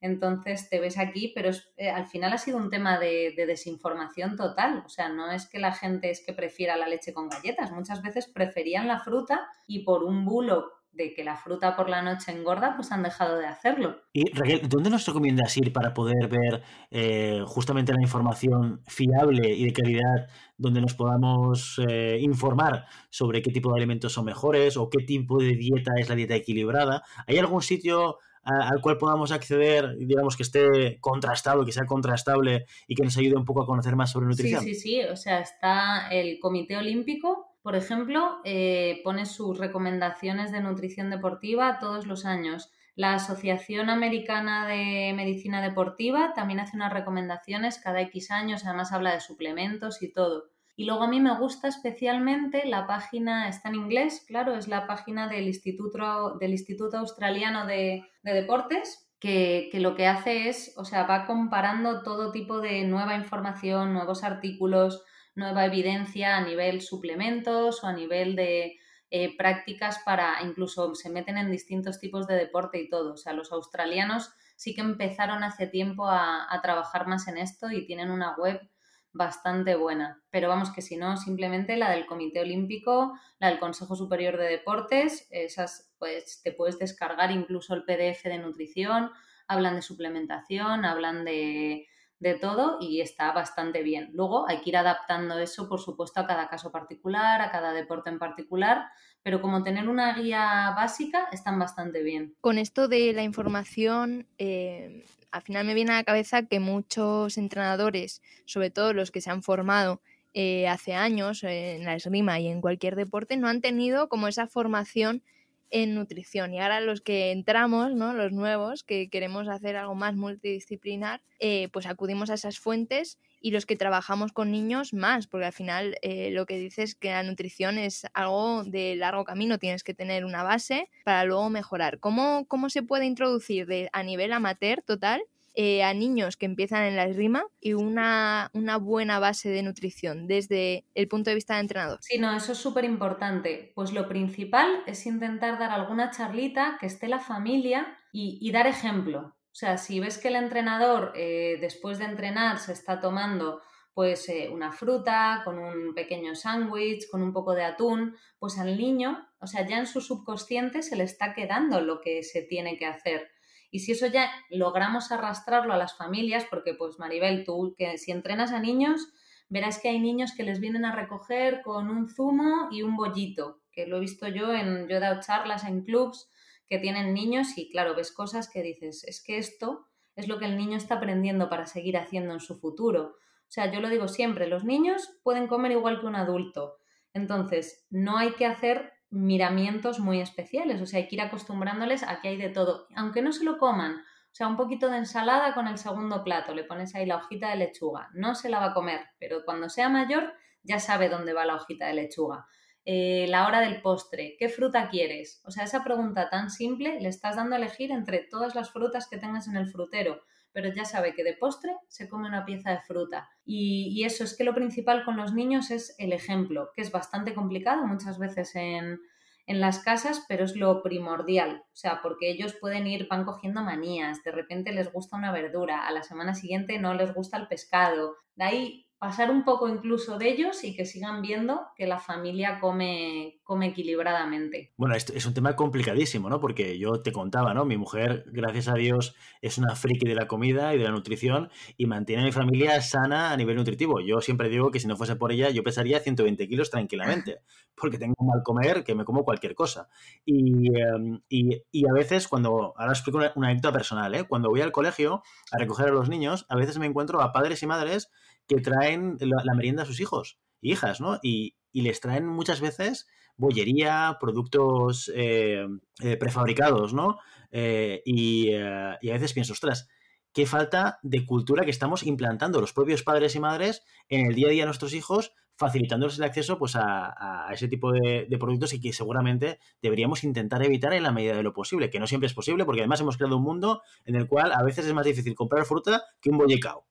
entonces te ves aquí, pero eh, al final ha sido un tema de, desinformación total. O sea, no es que la gente es que prefiera la leche con galletas, muchas veces preferían la fruta y por un bulo de que la fruta por la noche engorda, pues han dejado de hacerlo. Y Raquel, ¿dónde nos recomiendas ir para poder ver eh, justamente la información fiable y de calidad donde nos podamos eh, informar sobre qué tipo de alimentos son mejores o qué tipo de dieta es la dieta equilibrada? ¿Hay algún sitio al cual podamos acceder, digamos que esté contrastado, que sea contrastable y que nos ayude un poco a conocer más sobre nutrición. Sí, sí, sí. O sea, está el Comité Olímpico, por ejemplo, eh, pone sus recomendaciones de nutrición deportiva todos los años. La Asociación Americana de Medicina Deportiva también hace unas recomendaciones cada X años, además habla de suplementos y todo. Y luego a mí me gusta especialmente la página, está en inglés, claro, es la página del Instituto, del Instituto Australiano de, Deportes, que, que, lo que hace es, o sea, va comparando todo tipo de nueva información, nuevos artículos, nueva evidencia a nivel suplementos o a nivel de eh, prácticas para, incluso se meten en distintos tipos de deporte y todo. O sea, los australianos sí que empezaron hace tiempo a, a trabajar más en esto y tienen una web bastante buena. Pero vamos que si no, simplemente la del Comité Olímpico, la del Consejo Superior de Deportes, esas pues te puedes descargar incluso el PDF de nutrición, hablan de suplementación, hablan de, de todo y está bastante bien. Luego hay que ir adaptando eso, por supuesto, a cada caso particular, a cada deporte en particular, pero como tener una guía básica están bastante bien. Con esto de la información, eh, al final me viene a la cabeza que muchos entrenadores, sobre todo los que se han formado eh, hace años en la esgrima y en cualquier deporte, no han tenido como esa formación en nutrición. Y ahora los que entramos, ¿no? los nuevos, que queremos hacer algo más multidisciplinar, eh, pues acudimos a esas fuentes y los que trabajamos con niños más, porque al final eh, lo que dices es que la nutrición es algo de largo camino, tienes que tener una base para luego mejorar. ¿Cómo, cómo se puede introducir a nivel amateur total? Eh, a niños que empiezan en la esgrima y una, una, buena base de nutrición desde el punto de vista de entrenador. Sí, no, eso es súper importante. Pues lo principal es intentar dar alguna charlita que esté la familia y dar ejemplo. O sea, si ves que el entrenador eh, después de entrenar se está tomando pues eh, una fruta, con un pequeño sándwich, con un poco de atún, pues al niño, o sea, ya en su subconsciente se le está quedando lo que se tiene que hacer. Y si eso ya logramos arrastrarlo a las familias, porque pues Maribel, tú que si entrenas a niños, verás que hay niños que les vienen a recoger con un zumo y un bollito, que lo he visto yo en, yo he dado charlas en clubs que tienen niños y claro, ves cosas que dices, es que esto es lo que el niño está aprendiendo para seguir haciendo en su futuro. O sea, yo lo digo siempre, los niños pueden comer igual que un adulto. Entonces, no hay que hacer miramientos muy especiales, o sea, hay que ir acostumbrándoles a que hay de todo, aunque no se lo coman. O sea, un poquito de ensalada con el segundo plato, le pones ahí la hojita de lechuga. No se la va a comer, pero cuando sea mayor ya sabe dónde va la hojita de lechuga. Eh, la hora del postre, ¿qué fruta quieres? O sea, esa pregunta tan simple le estás dando a elegir entre todas las frutas que tengas en el frutero, pero ya sabe que de postre se come una pieza de fruta. Y, eso es que lo principal con los niños es el ejemplo, que es bastante complicado muchas veces en, en las casas, pero es lo primordial. O sea, porque ellos pueden ir, van cogiendo manías, de repente les gusta una verdura, a la semana siguiente no les gusta el pescado. De ahí pasar un poco incluso de ellos y que sigan viendo que la familia come, come equilibradamente. Bueno, esto es un tema complicadísimo, ¿no? Porque yo te contaba, ¿no? Mi mujer, gracias a Dios, es una friki de la comida y de la nutrición y mantiene a mi familia sana a nivel nutritivo. Yo siempre digo que si no fuese por ella, yo pesaría 120 kilos tranquilamente, *laughs* porque tengo mal comer que me como cualquier cosa. Y, em, a veces, cuando, ahora explico una, una anécdota personal, ¿eh? Cuando voy al colegio a recoger a los niños, a veces me encuentro a padres y madres que traen la, merienda a sus hijos hijas, ¿no? Y, y les traen muchas veces bollería, productos eh, eh, prefabricados, ¿no? Eh, y, a veces pienso, ostras, qué falta de cultura que estamos implantando los propios padres y madres en el día a día de nuestros hijos, facilitándoles el acceso pues, a, ese tipo de, productos y que seguramente deberíamos intentar evitar en la medida de lo posible, que no siempre es posible, porque además hemos creado un mundo en el cual a veces es más difícil comprar fruta que un bollicao,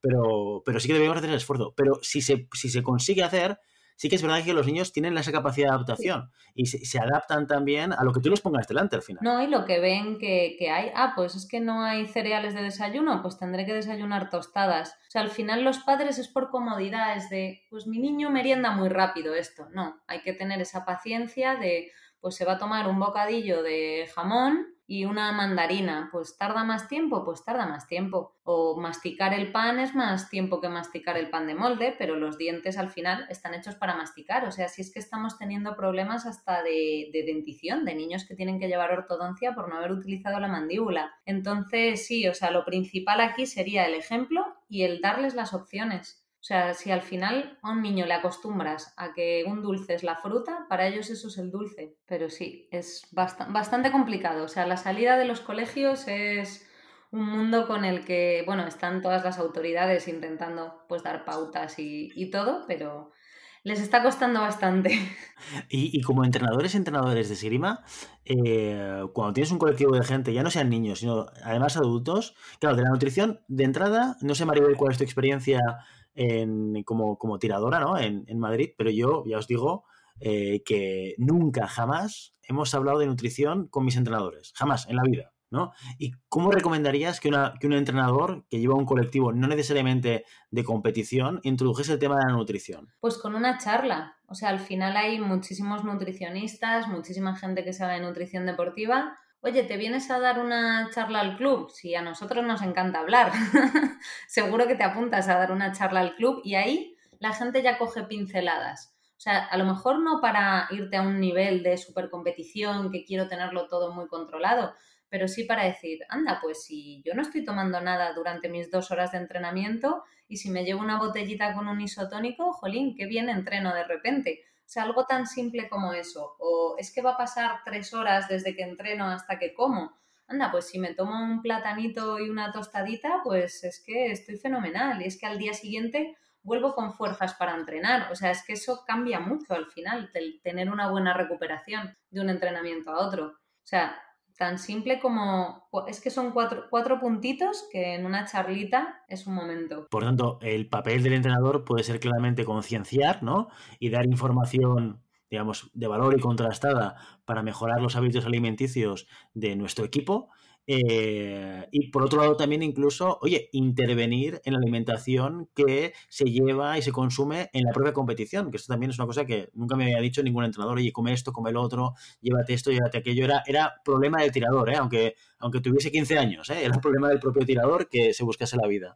pero, pero sí que deberíamos hacer el esfuerzo. Pero si se, si se consigue hacer, sí que es verdad que los niños tienen esa capacidad de adaptación y se, adaptan también a lo que tú les pongas delante al final. No, y lo que ven que, hay, ah, pues es que no hay cereales de desayuno, pues tendré que desayunar tostadas. O sea, al final los padres es por comodidad, es de, pues mi niño merienda muy rápido esto. No, hay que tener esa paciencia de, pues se va a tomar un bocadillo de jamón y una mandarina, pues tarda más tiempo, pues tarda más tiempo. O masticar el pan es más tiempo que masticar el pan de molde, pero los dientes al final están hechos para masticar. O sea, si es que estamos teniendo problemas hasta de, de dentición, de niños que tienen que llevar ortodoncia por no haber utilizado la mandíbula. Entonces, sí, o sea, lo principal aquí sería el ejemplo y el darles las opciones. O sea, si al final a un niño le acostumbras a que un dulce es la fruta, para ellos eso es el dulce. Pero sí, es bastante complicado. O sea, la salida de los colegios es un mundo con el que, bueno, están todas las autoridades intentando pues dar pautas y, todo, pero les está costando bastante. *laughs* Y, como entrenadores y entrenadores de Sirima, eh, cuando tienes un colectivo de gente, ya no sean niños, sino además adultos, claro, de la nutrición, de entrada, no sé, Maribel, cuál es tu experiencia como, como, tiradora ¿no? en, Madrid, pero yo ya os digo eh, que nunca, jamás hemos hablado de nutrición con mis entrenadores, jamás en la vida. ¿no? ¿Y cómo recomendarías que, una, que un entrenador que lleva un colectivo no necesariamente de competición introdujese el tema de la nutrición? Pues con una charla. O sea, al final hay muchísimos nutricionistas, muchísima gente que sabe de nutrición deportiva oye, ¿te vienes a dar una charla al club? Si a nosotros nos encanta hablar, *laughs* seguro que te apuntas a dar una charla al club y ahí la gente ya coge pinceladas. O sea, a lo mejor no para irte a un nivel de supercompetición que quiero tenerlo todo muy controlado, pero sí para decir, anda, pues si yo no estoy tomando nada durante mis dos horas de entrenamiento y si me llevo una botellita con un isotónico, jolín, qué bien entreno de repente. O sea, algo tan simple como eso. O es que va a pasar tres horas desde que entreno hasta que como. Anda, pues si me tomo un platanito y una tostadita, pues es que estoy fenomenal. Y es que al día siguiente vuelvo con fuerzas para entrenar. O sea, es que eso cambia mucho al final, tener una buena recuperación de un entrenamiento a otro. O sea, tan simple como es que son cuatro, cuatro, puntitos que en una charlita es un momento. Por tanto, el papel del entrenador puede ser claramente concienciar, ¿no? Y dar información, digamos, de valor y contrastada para mejorar los hábitos alimenticios de nuestro equipo eh, y por otro lado también incluso, oye, intervenir en la alimentación que se lleva y se consume en la propia competición, que esto también es una cosa que nunca me había dicho ningún entrenador, oye, come esto, come lo otro, llévate esto, llévate aquello, era, era problema del tirador, ¿eh? aunque, aunque tuviese 15 años, ¿eh? era problema del propio tirador que se buscase la vida.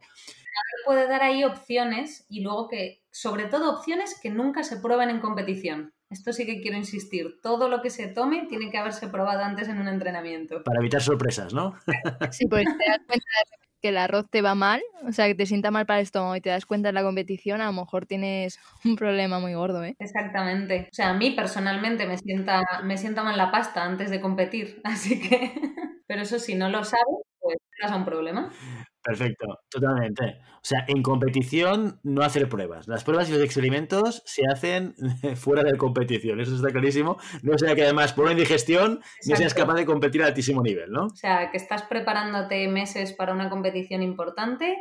Puede dar ahí opciones y luego que, sobre todo opciones que nunca se prueben en competición. Esto sí que quiero insistir. Todo lo que se tome tiene que haberse probado antes en un entrenamiento. Para evitar sorpresas, ¿no? *laughs* Sí, pues te das cuenta que el arroz te va mal, o sea, que te sienta mal para el estómago y te das cuenta en la competición, a lo mejor tienes un problema muy gordo, ¿eh? Exactamente. O sea, a mí personalmente me sienta, me sienta mal la pasta antes de competir, *laughs* así que... Pero eso si no lo sabes, pues tienes un problema. Perfecto, totalmente. O sea, en competición no hacer pruebas. Las pruebas y los experimentos se hacen *laughs* fuera de competición, eso está clarísimo. No sea que además por una indigestión no seas capaz de competir a altísimo nivel, ¿no? O sea, que estás preparándote meses para una competición importante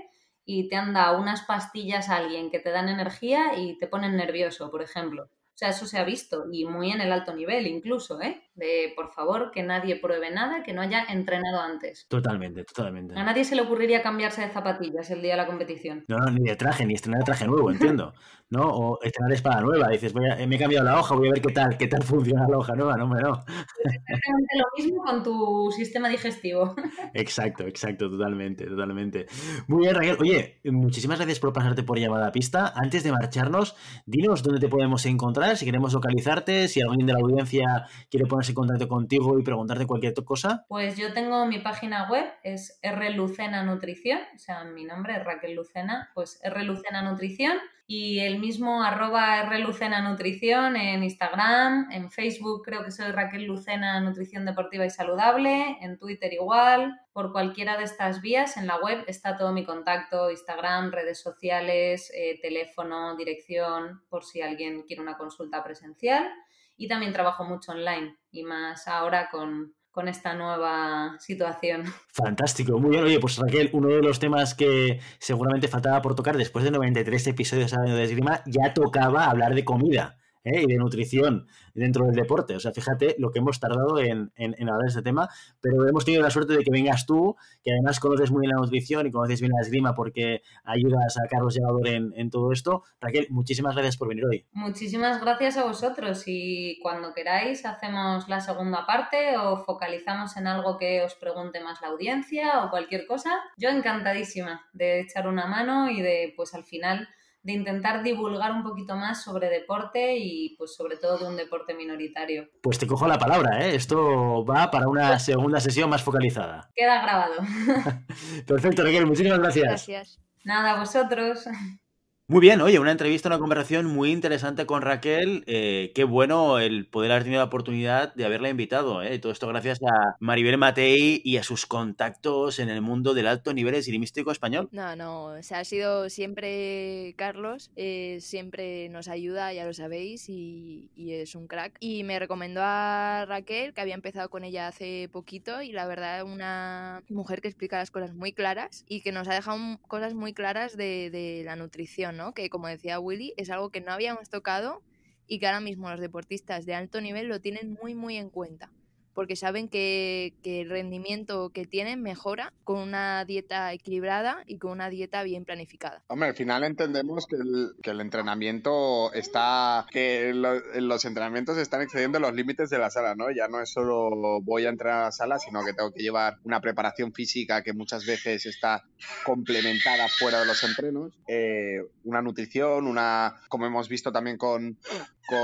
y te han dado unas pastillas a alguien que te dan energía y te ponen nervioso, por ejemplo. O sea, eso se ha visto y muy en el alto nivel incluso, ¿eh? De, por favor, que nadie pruebe nada que no haya entrenado antes. Totalmente, totalmente. A nadie se le ocurriría cambiarse de zapatillas el día de la competición. No, no, ni de traje, ni estrenar traje nuevo, entiendo. *laughs* ¿No? O estrenar espada nueva. Dices, voy a, me he cambiado la hoja, voy a ver qué tal, qué tal funciona la hoja nueva. No, hombre, no. exactamente lo mismo con tu sistema digestivo. Exacto, exacto, totalmente, totalmente. Muy bien, Raquel. Oye, muchísimas gracias por pasarte por llamada a pista. Antes de marcharnos, dinos dónde te podemos encontrar si queremos localizarte, si alguien de la audiencia quiere ponerse en contacto contigo y preguntarte cualquier cosa. Pues yo tengo mi página web, es R Lucena Nutrición, o sea, mi nombre es Raquel Lucena, pues R Lucena Nutrición y el mismo arroba R Lucena Nutrición en Instagram, en Facebook creo que soy Raquel Lucena Nutrición Deportiva y Saludable, en Twitter igual, por cualquiera de estas vías en la web está todo mi contacto, Instagram, redes sociales, eh, teléfono, dirección, por si alguien quiere una consulta presencial. Y también trabajo mucho online y más ahora con, con esta nueva situación. Fantástico, muy bien. Oye, pues Raquel, uno de los temas que seguramente faltaba por tocar después de 93 episodios de esgrima, ya tocaba hablar de comida. ¿Eh? y de nutrición dentro del deporte. O sea, fíjate lo que hemos tardado en, hablar de este tema, pero hemos tenido la suerte de que vengas tú, que además conoces muy bien la nutrición y conoces bien la esgrima porque ayudas a Carlos Llegador en, todo esto. Raquel, muchísimas gracias por venir hoy. Muchísimas gracias a vosotros y cuando queráis hacemos la segunda parte o focalizamos en algo que os pregunte más la audiencia o cualquier cosa. Yo encantadísima de echar una mano y de, pues al final de intentar divulgar un poquito más sobre deporte y pues sobre todo de un deporte minoritario. Pues te cojo la palabra, ¿eh? Esto va para una *laughs* segunda sesión más focalizada. Queda grabado. *laughs* Perfecto, Raquel, muchísimas gracias. Gracias. Nada, vosotros. Muy bien, oye, una entrevista, una conversación muy interesante con Raquel. Eh, qué bueno el poder haber tenido la oportunidad de haberla invitado. ¿eh? Todo esto gracias a Maribel Matei y a sus contactos en el mundo del alto nivel esgrimístico español. No, no, o sea, ha sido siempre Carlos, eh, siempre nos ayuda, ya lo sabéis, y, es un crack. Y me recomendó a Raquel, que había empezado con ella hace poquito, y la verdad, una mujer que explica las cosas muy claras y que nos ha dejado cosas muy claras de, de la nutrición que como decía Willy, es algo que no habíamos tocado y que ahora mismo los deportistas de alto nivel lo tienen muy muy en cuenta porque saben que, el rendimiento que tienen mejora con una dieta equilibrada y con una dieta bien planificada. Hombre, al final entendemos que el, entrenamiento está, que los entrenamientos están excediendo los límites de la sala, ¿no? Ya no es solo voy a entrenar a la sala, sino que tengo que llevar una preparación física que muchas veces está complementada fuera de los entrenos, eh, una nutrición, una, como hemos visto también con, con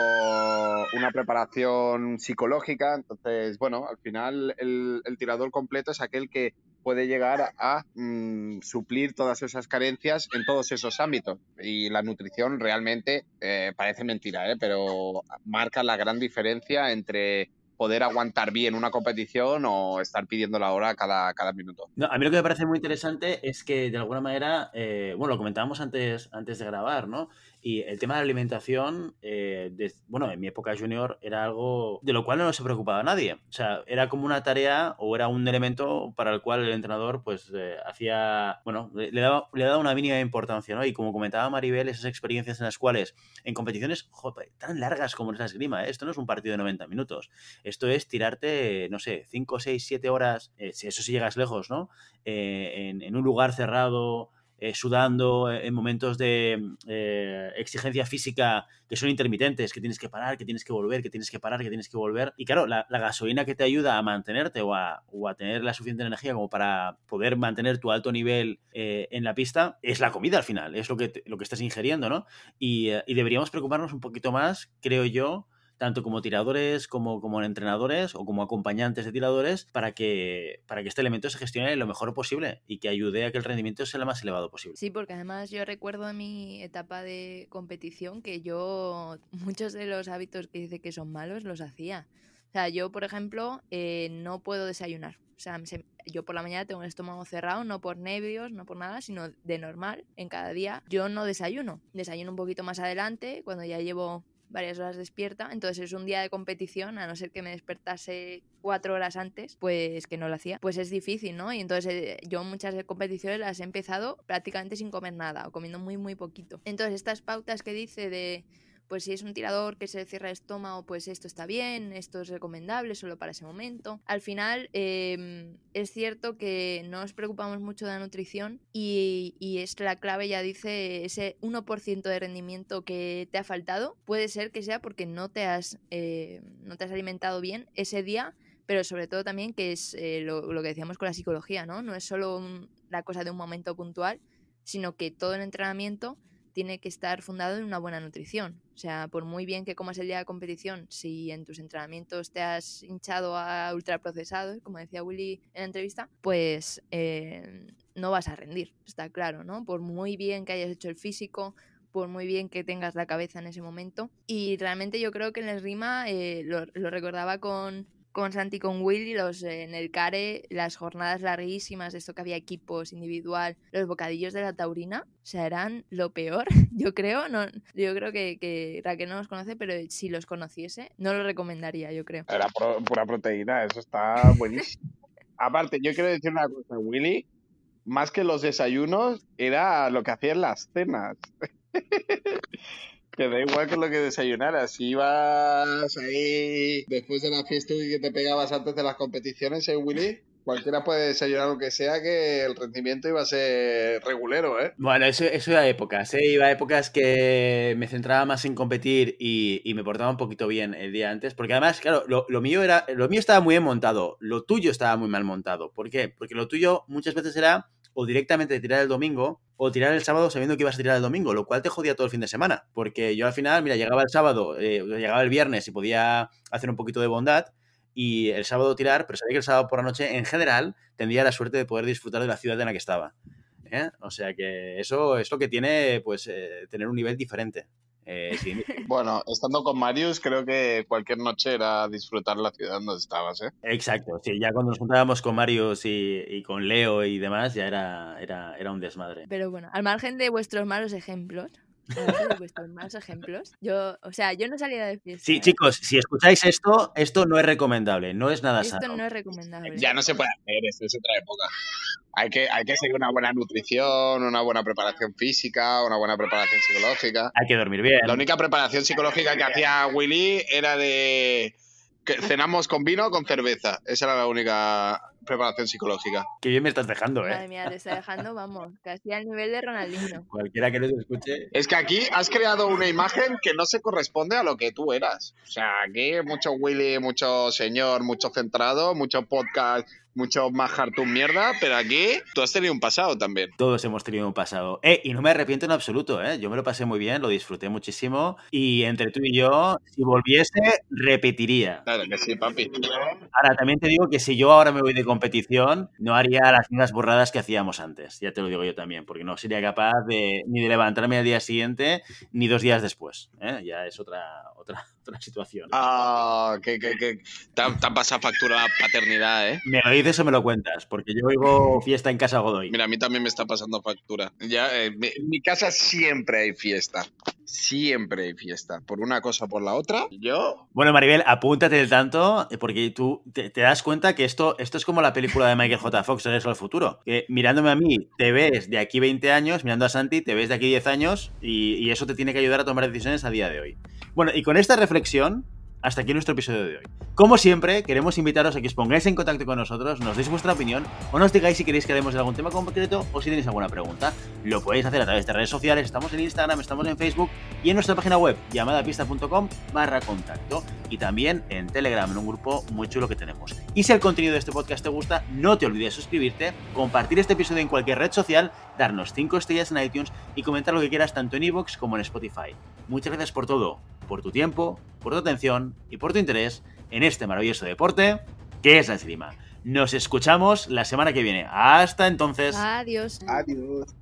una preparación psicológica, entonces, bueno, al final el, tirador completo es aquel que puede llegar a mm, suplir todas esas carencias en todos esos ámbitos. Y la nutrición realmente eh, parece mentira, ¿eh? pero marca la gran diferencia entre poder aguantar bien una competición o estar pidiendo la hora cada, cada minuto. a mí lo que me parece muy interesante es que de alguna manera, eh, bueno, lo comentábamos antes, antes de grabar, ¿no? Y el tema de la alimentación, eh, bueno, en mi época junior era algo de lo cual no se preocupaba nadie. O sea, era como una tarea o era un elemento para el cual el entrenador pues eh, hacía, bueno, le daba, le daba una mínima importancia, ¿no? Y como comentaba Maribel, esas experiencias en las cuales en competiciones tan largas como es la esgrima, ¿eh? esto no es un partido de 90 minutos, esto es tirarte, no sé, 5, 6, 7 horas, si eso sí llegas lejos, ¿no? en, en un lugar cerrado, eh, sudando eh, en momentos de eh, exigencia física que son intermitentes, que tienes que parar, que tienes que volver, que tienes que parar, que tienes que volver. Y claro, la, gasolina que te ayuda a mantenerte o a, tener la suficiente energía como para poder mantener tu alto nivel en la pista es la comida al final, es lo que, lo que estás ingiriendo, ¿no? y deberíamos preocuparnos un poquito más, creo yo, tanto como tiradores, como, como entrenadores o como acompañantes de tiradores, para que, para que este elemento se gestione lo mejor posible y que ayude a que el rendimiento sea lo más elevado posible. Sí, porque además yo recuerdo en mi etapa de competición que yo *laughs* muchos de los hábitos que dice que son malos los hacía. O sea, yo, por ejemplo, eh, no puedo desayunar. O sea, yo por la mañana tengo el estómago cerrado, no por nervios, no por nada, sino de normal, en cada día. Yo no desayuno. Desayuno un poquito más adelante, cuando ya llevo varias horas despierta, entonces es un día de competición, a no ser que me despertase cuatro horas antes, pues que no lo hacía, pues es difícil, ¿no? Y entonces eh, yo muchas competiciones las he empezado prácticamente sin comer nada o comiendo muy, muy poquito. Entonces estas pautas que dice de pues si es un tirador que se cierra el estómago, pues esto está bien, esto es recomendable solo para ese momento. Al final em, es cierto que no nos preocupamos mucho de la nutrición y, es la clave, ya dice, ese 1% de rendimiento que te ha faltado, puede ser que sea porque no te has, eh, no te has alimentado bien ese día pero sobre todo también que es eh, lo, que decíamos con la psicología, ¿no? No es solo la cosa de un momento puntual, sino que todo el entrenamiento tiene que estar fundado en una buena nutrición. O sea, por muy bien que comas el día de competición, si en tus entrenamientos te has hinchado a ultraprocesados, como decía Willy en la entrevista, pues eh, no vas a rendir, está claro, ¿no? Por muy bien que hayas hecho el físico, por muy bien que tengas la cabeza en ese momento. Y realmente yo creo que en el Rima eh, lo, lo recordaba con con Santi con Willy, los en el CARE, las jornadas larguísimas, esto que había equipos individual, los bocadillos de la taurina, o sea, eran lo peor, *laughs* yo creo, no, yo creo que, que Raquel no los conoce, pero si los conociese, no lo recomendaría, yo creo. Era pura proteína, eso está buenísimo. *laughs* Aparte, yo quiero decir una cosa, Willy, más que los desayunos, era lo que hacían las cenas. *laughs* Que da igual que lo que desayunaras. Si ibas ahí después de la fiesta y que te pegabas antes de las competiciones, ¿eh, Willy? Cualquiera puede desayunar lo que sea, que el rendimiento iba a ser regulero, ¿eh? Bueno, eso, eso iba a épocas, ¿eh? Iba a épocas que me centraba más en competir y, y, me portaba un poquito bien el día antes. Porque además, claro, lo, lo, mío era. Lo mío estaba muy bien montado. Lo tuyo estaba muy mal montado. ¿Por qué? Porque lo tuyo muchas veces era o directamente tirar el domingo o tirar el sábado sabiendo que ibas a tirar el domingo, lo cual te jodía todo el fin de semana. Porque yo al final, mira, llegaba el sábado, eh, llegaba el viernes y podía hacer un poquito de bondad y el sábado tirar, pero sabía que el sábado por la noche en general tendría la suerte de poder disfrutar de la ciudad en la que estaba. ¿eh? O sea que eso es lo que tiene pues eh, tener un nivel diferente. Eh, sí. *laughs* Bueno, estando con Marius, creo que cualquier noche era disfrutar la ciudad donde estabas, ¿eh? Exacto, sí, ya cuando nos juntábamos con Marius y, y, con Leo y demás, ya era, era, era un desmadre. Pero bueno, al margen de vuestros malos ejemplos, de vuestros malos ejemplos. Yo, o sea, yo no salía de fiesta. Sí, ¿eh? chicos, si escucháis esto, esto no es recomendable, no es nada Esto sano. no es recomendable. Ya no se puede hacer, esto es otra época. Hay que, hay que seguir una buena nutrición, una buena preparación física, una buena preparación psicológica. Hay que dormir bien. La única preparación psicológica que hacía Willy era de que cenamos con vino o con cerveza. Esa era la única preparación psicológica. Qué bien me estás dejando, Madre ¿eh? mía, te está dejando, vamos, casi al nivel de Ronaldinho. Cualquiera que nos escuche. Es que aquí has creado una imagen que no se corresponde a lo que tú eras. O sea, aquí mucho Willy, mucho señor, mucho centrado, mucho podcast, mucho más hartun mierda, pero aquí tú has tenido un pasado también. Todos hemos tenido un pasado. Eh, y no me arrepiento en absoluto, ¿eh? Yo me lo pasé muy bien, lo disfruté muchísimo. Y entre tú y yo, si volviese, repetiría. Claro que sí, papi. Ahora, también te digo que si yo ahora me voy de competición, no haría las mismas borradas que hacíamos antes. Ya te lo digo yo también, porque no sería capaz de ni de levantarme al día siguiente ni dos días después. ¿eh? Ya es otra, otra, otra situación. Ah, que, que, que te te factura la paternidad, ¿eh? ¿Me lo dices o me lo cuentas? Porque yo oigo fiesta en casa Godoy. Mira, a mí también me está pasando factura. Ya, eh, mi- en mi casa siempre hay fiesta. Siempre hay fiesta. Por una cosa o por la otra. Yo. Bueno, Maribel, apúntate del tanto, eh, porque tú te, te das cuenta que esto, esto es como la película de Michael J. Fox, Regreso al Futuro. Que mirándome a mí, te ves de aquí 20 años, mirando a Santi, te ves de aquí 10 años, y, y eso te tiene que ayudar a tomar decisiones a día de hoy. Bueno, y con esta reflexión, hasta aquí nuestro episodio de hoy. Como siempre, queremos invitaros a que os pongáis en contacto con nosotros, nos deis vuestra opinión o nos digáis si queréis que hablemos de algún tema concreto o si tenéis alguna pregunta. Lo podéis hacer a través de redes sociales, estamos en Instagram, estamos en Facebook y en nuestra página web llamadapista.com barra contacto y también en Telegram, en un grupo muy chulo que tenemos. Y si el contenido de este podcast te gusta, no te olvides de suscribirte, compartir este episodio en cualquier red social, darnos 5 estrellas en iTunes y comentar lo que quieras tanto en iVoox como en Spotify. Muchas gracias por todo, por tu tiempo, por tu atención y por tu interés en este maravilloso deporte que es la esgrima. Nos escuchamos la semana que viene. Hasta entonces. Adiós. Adiós.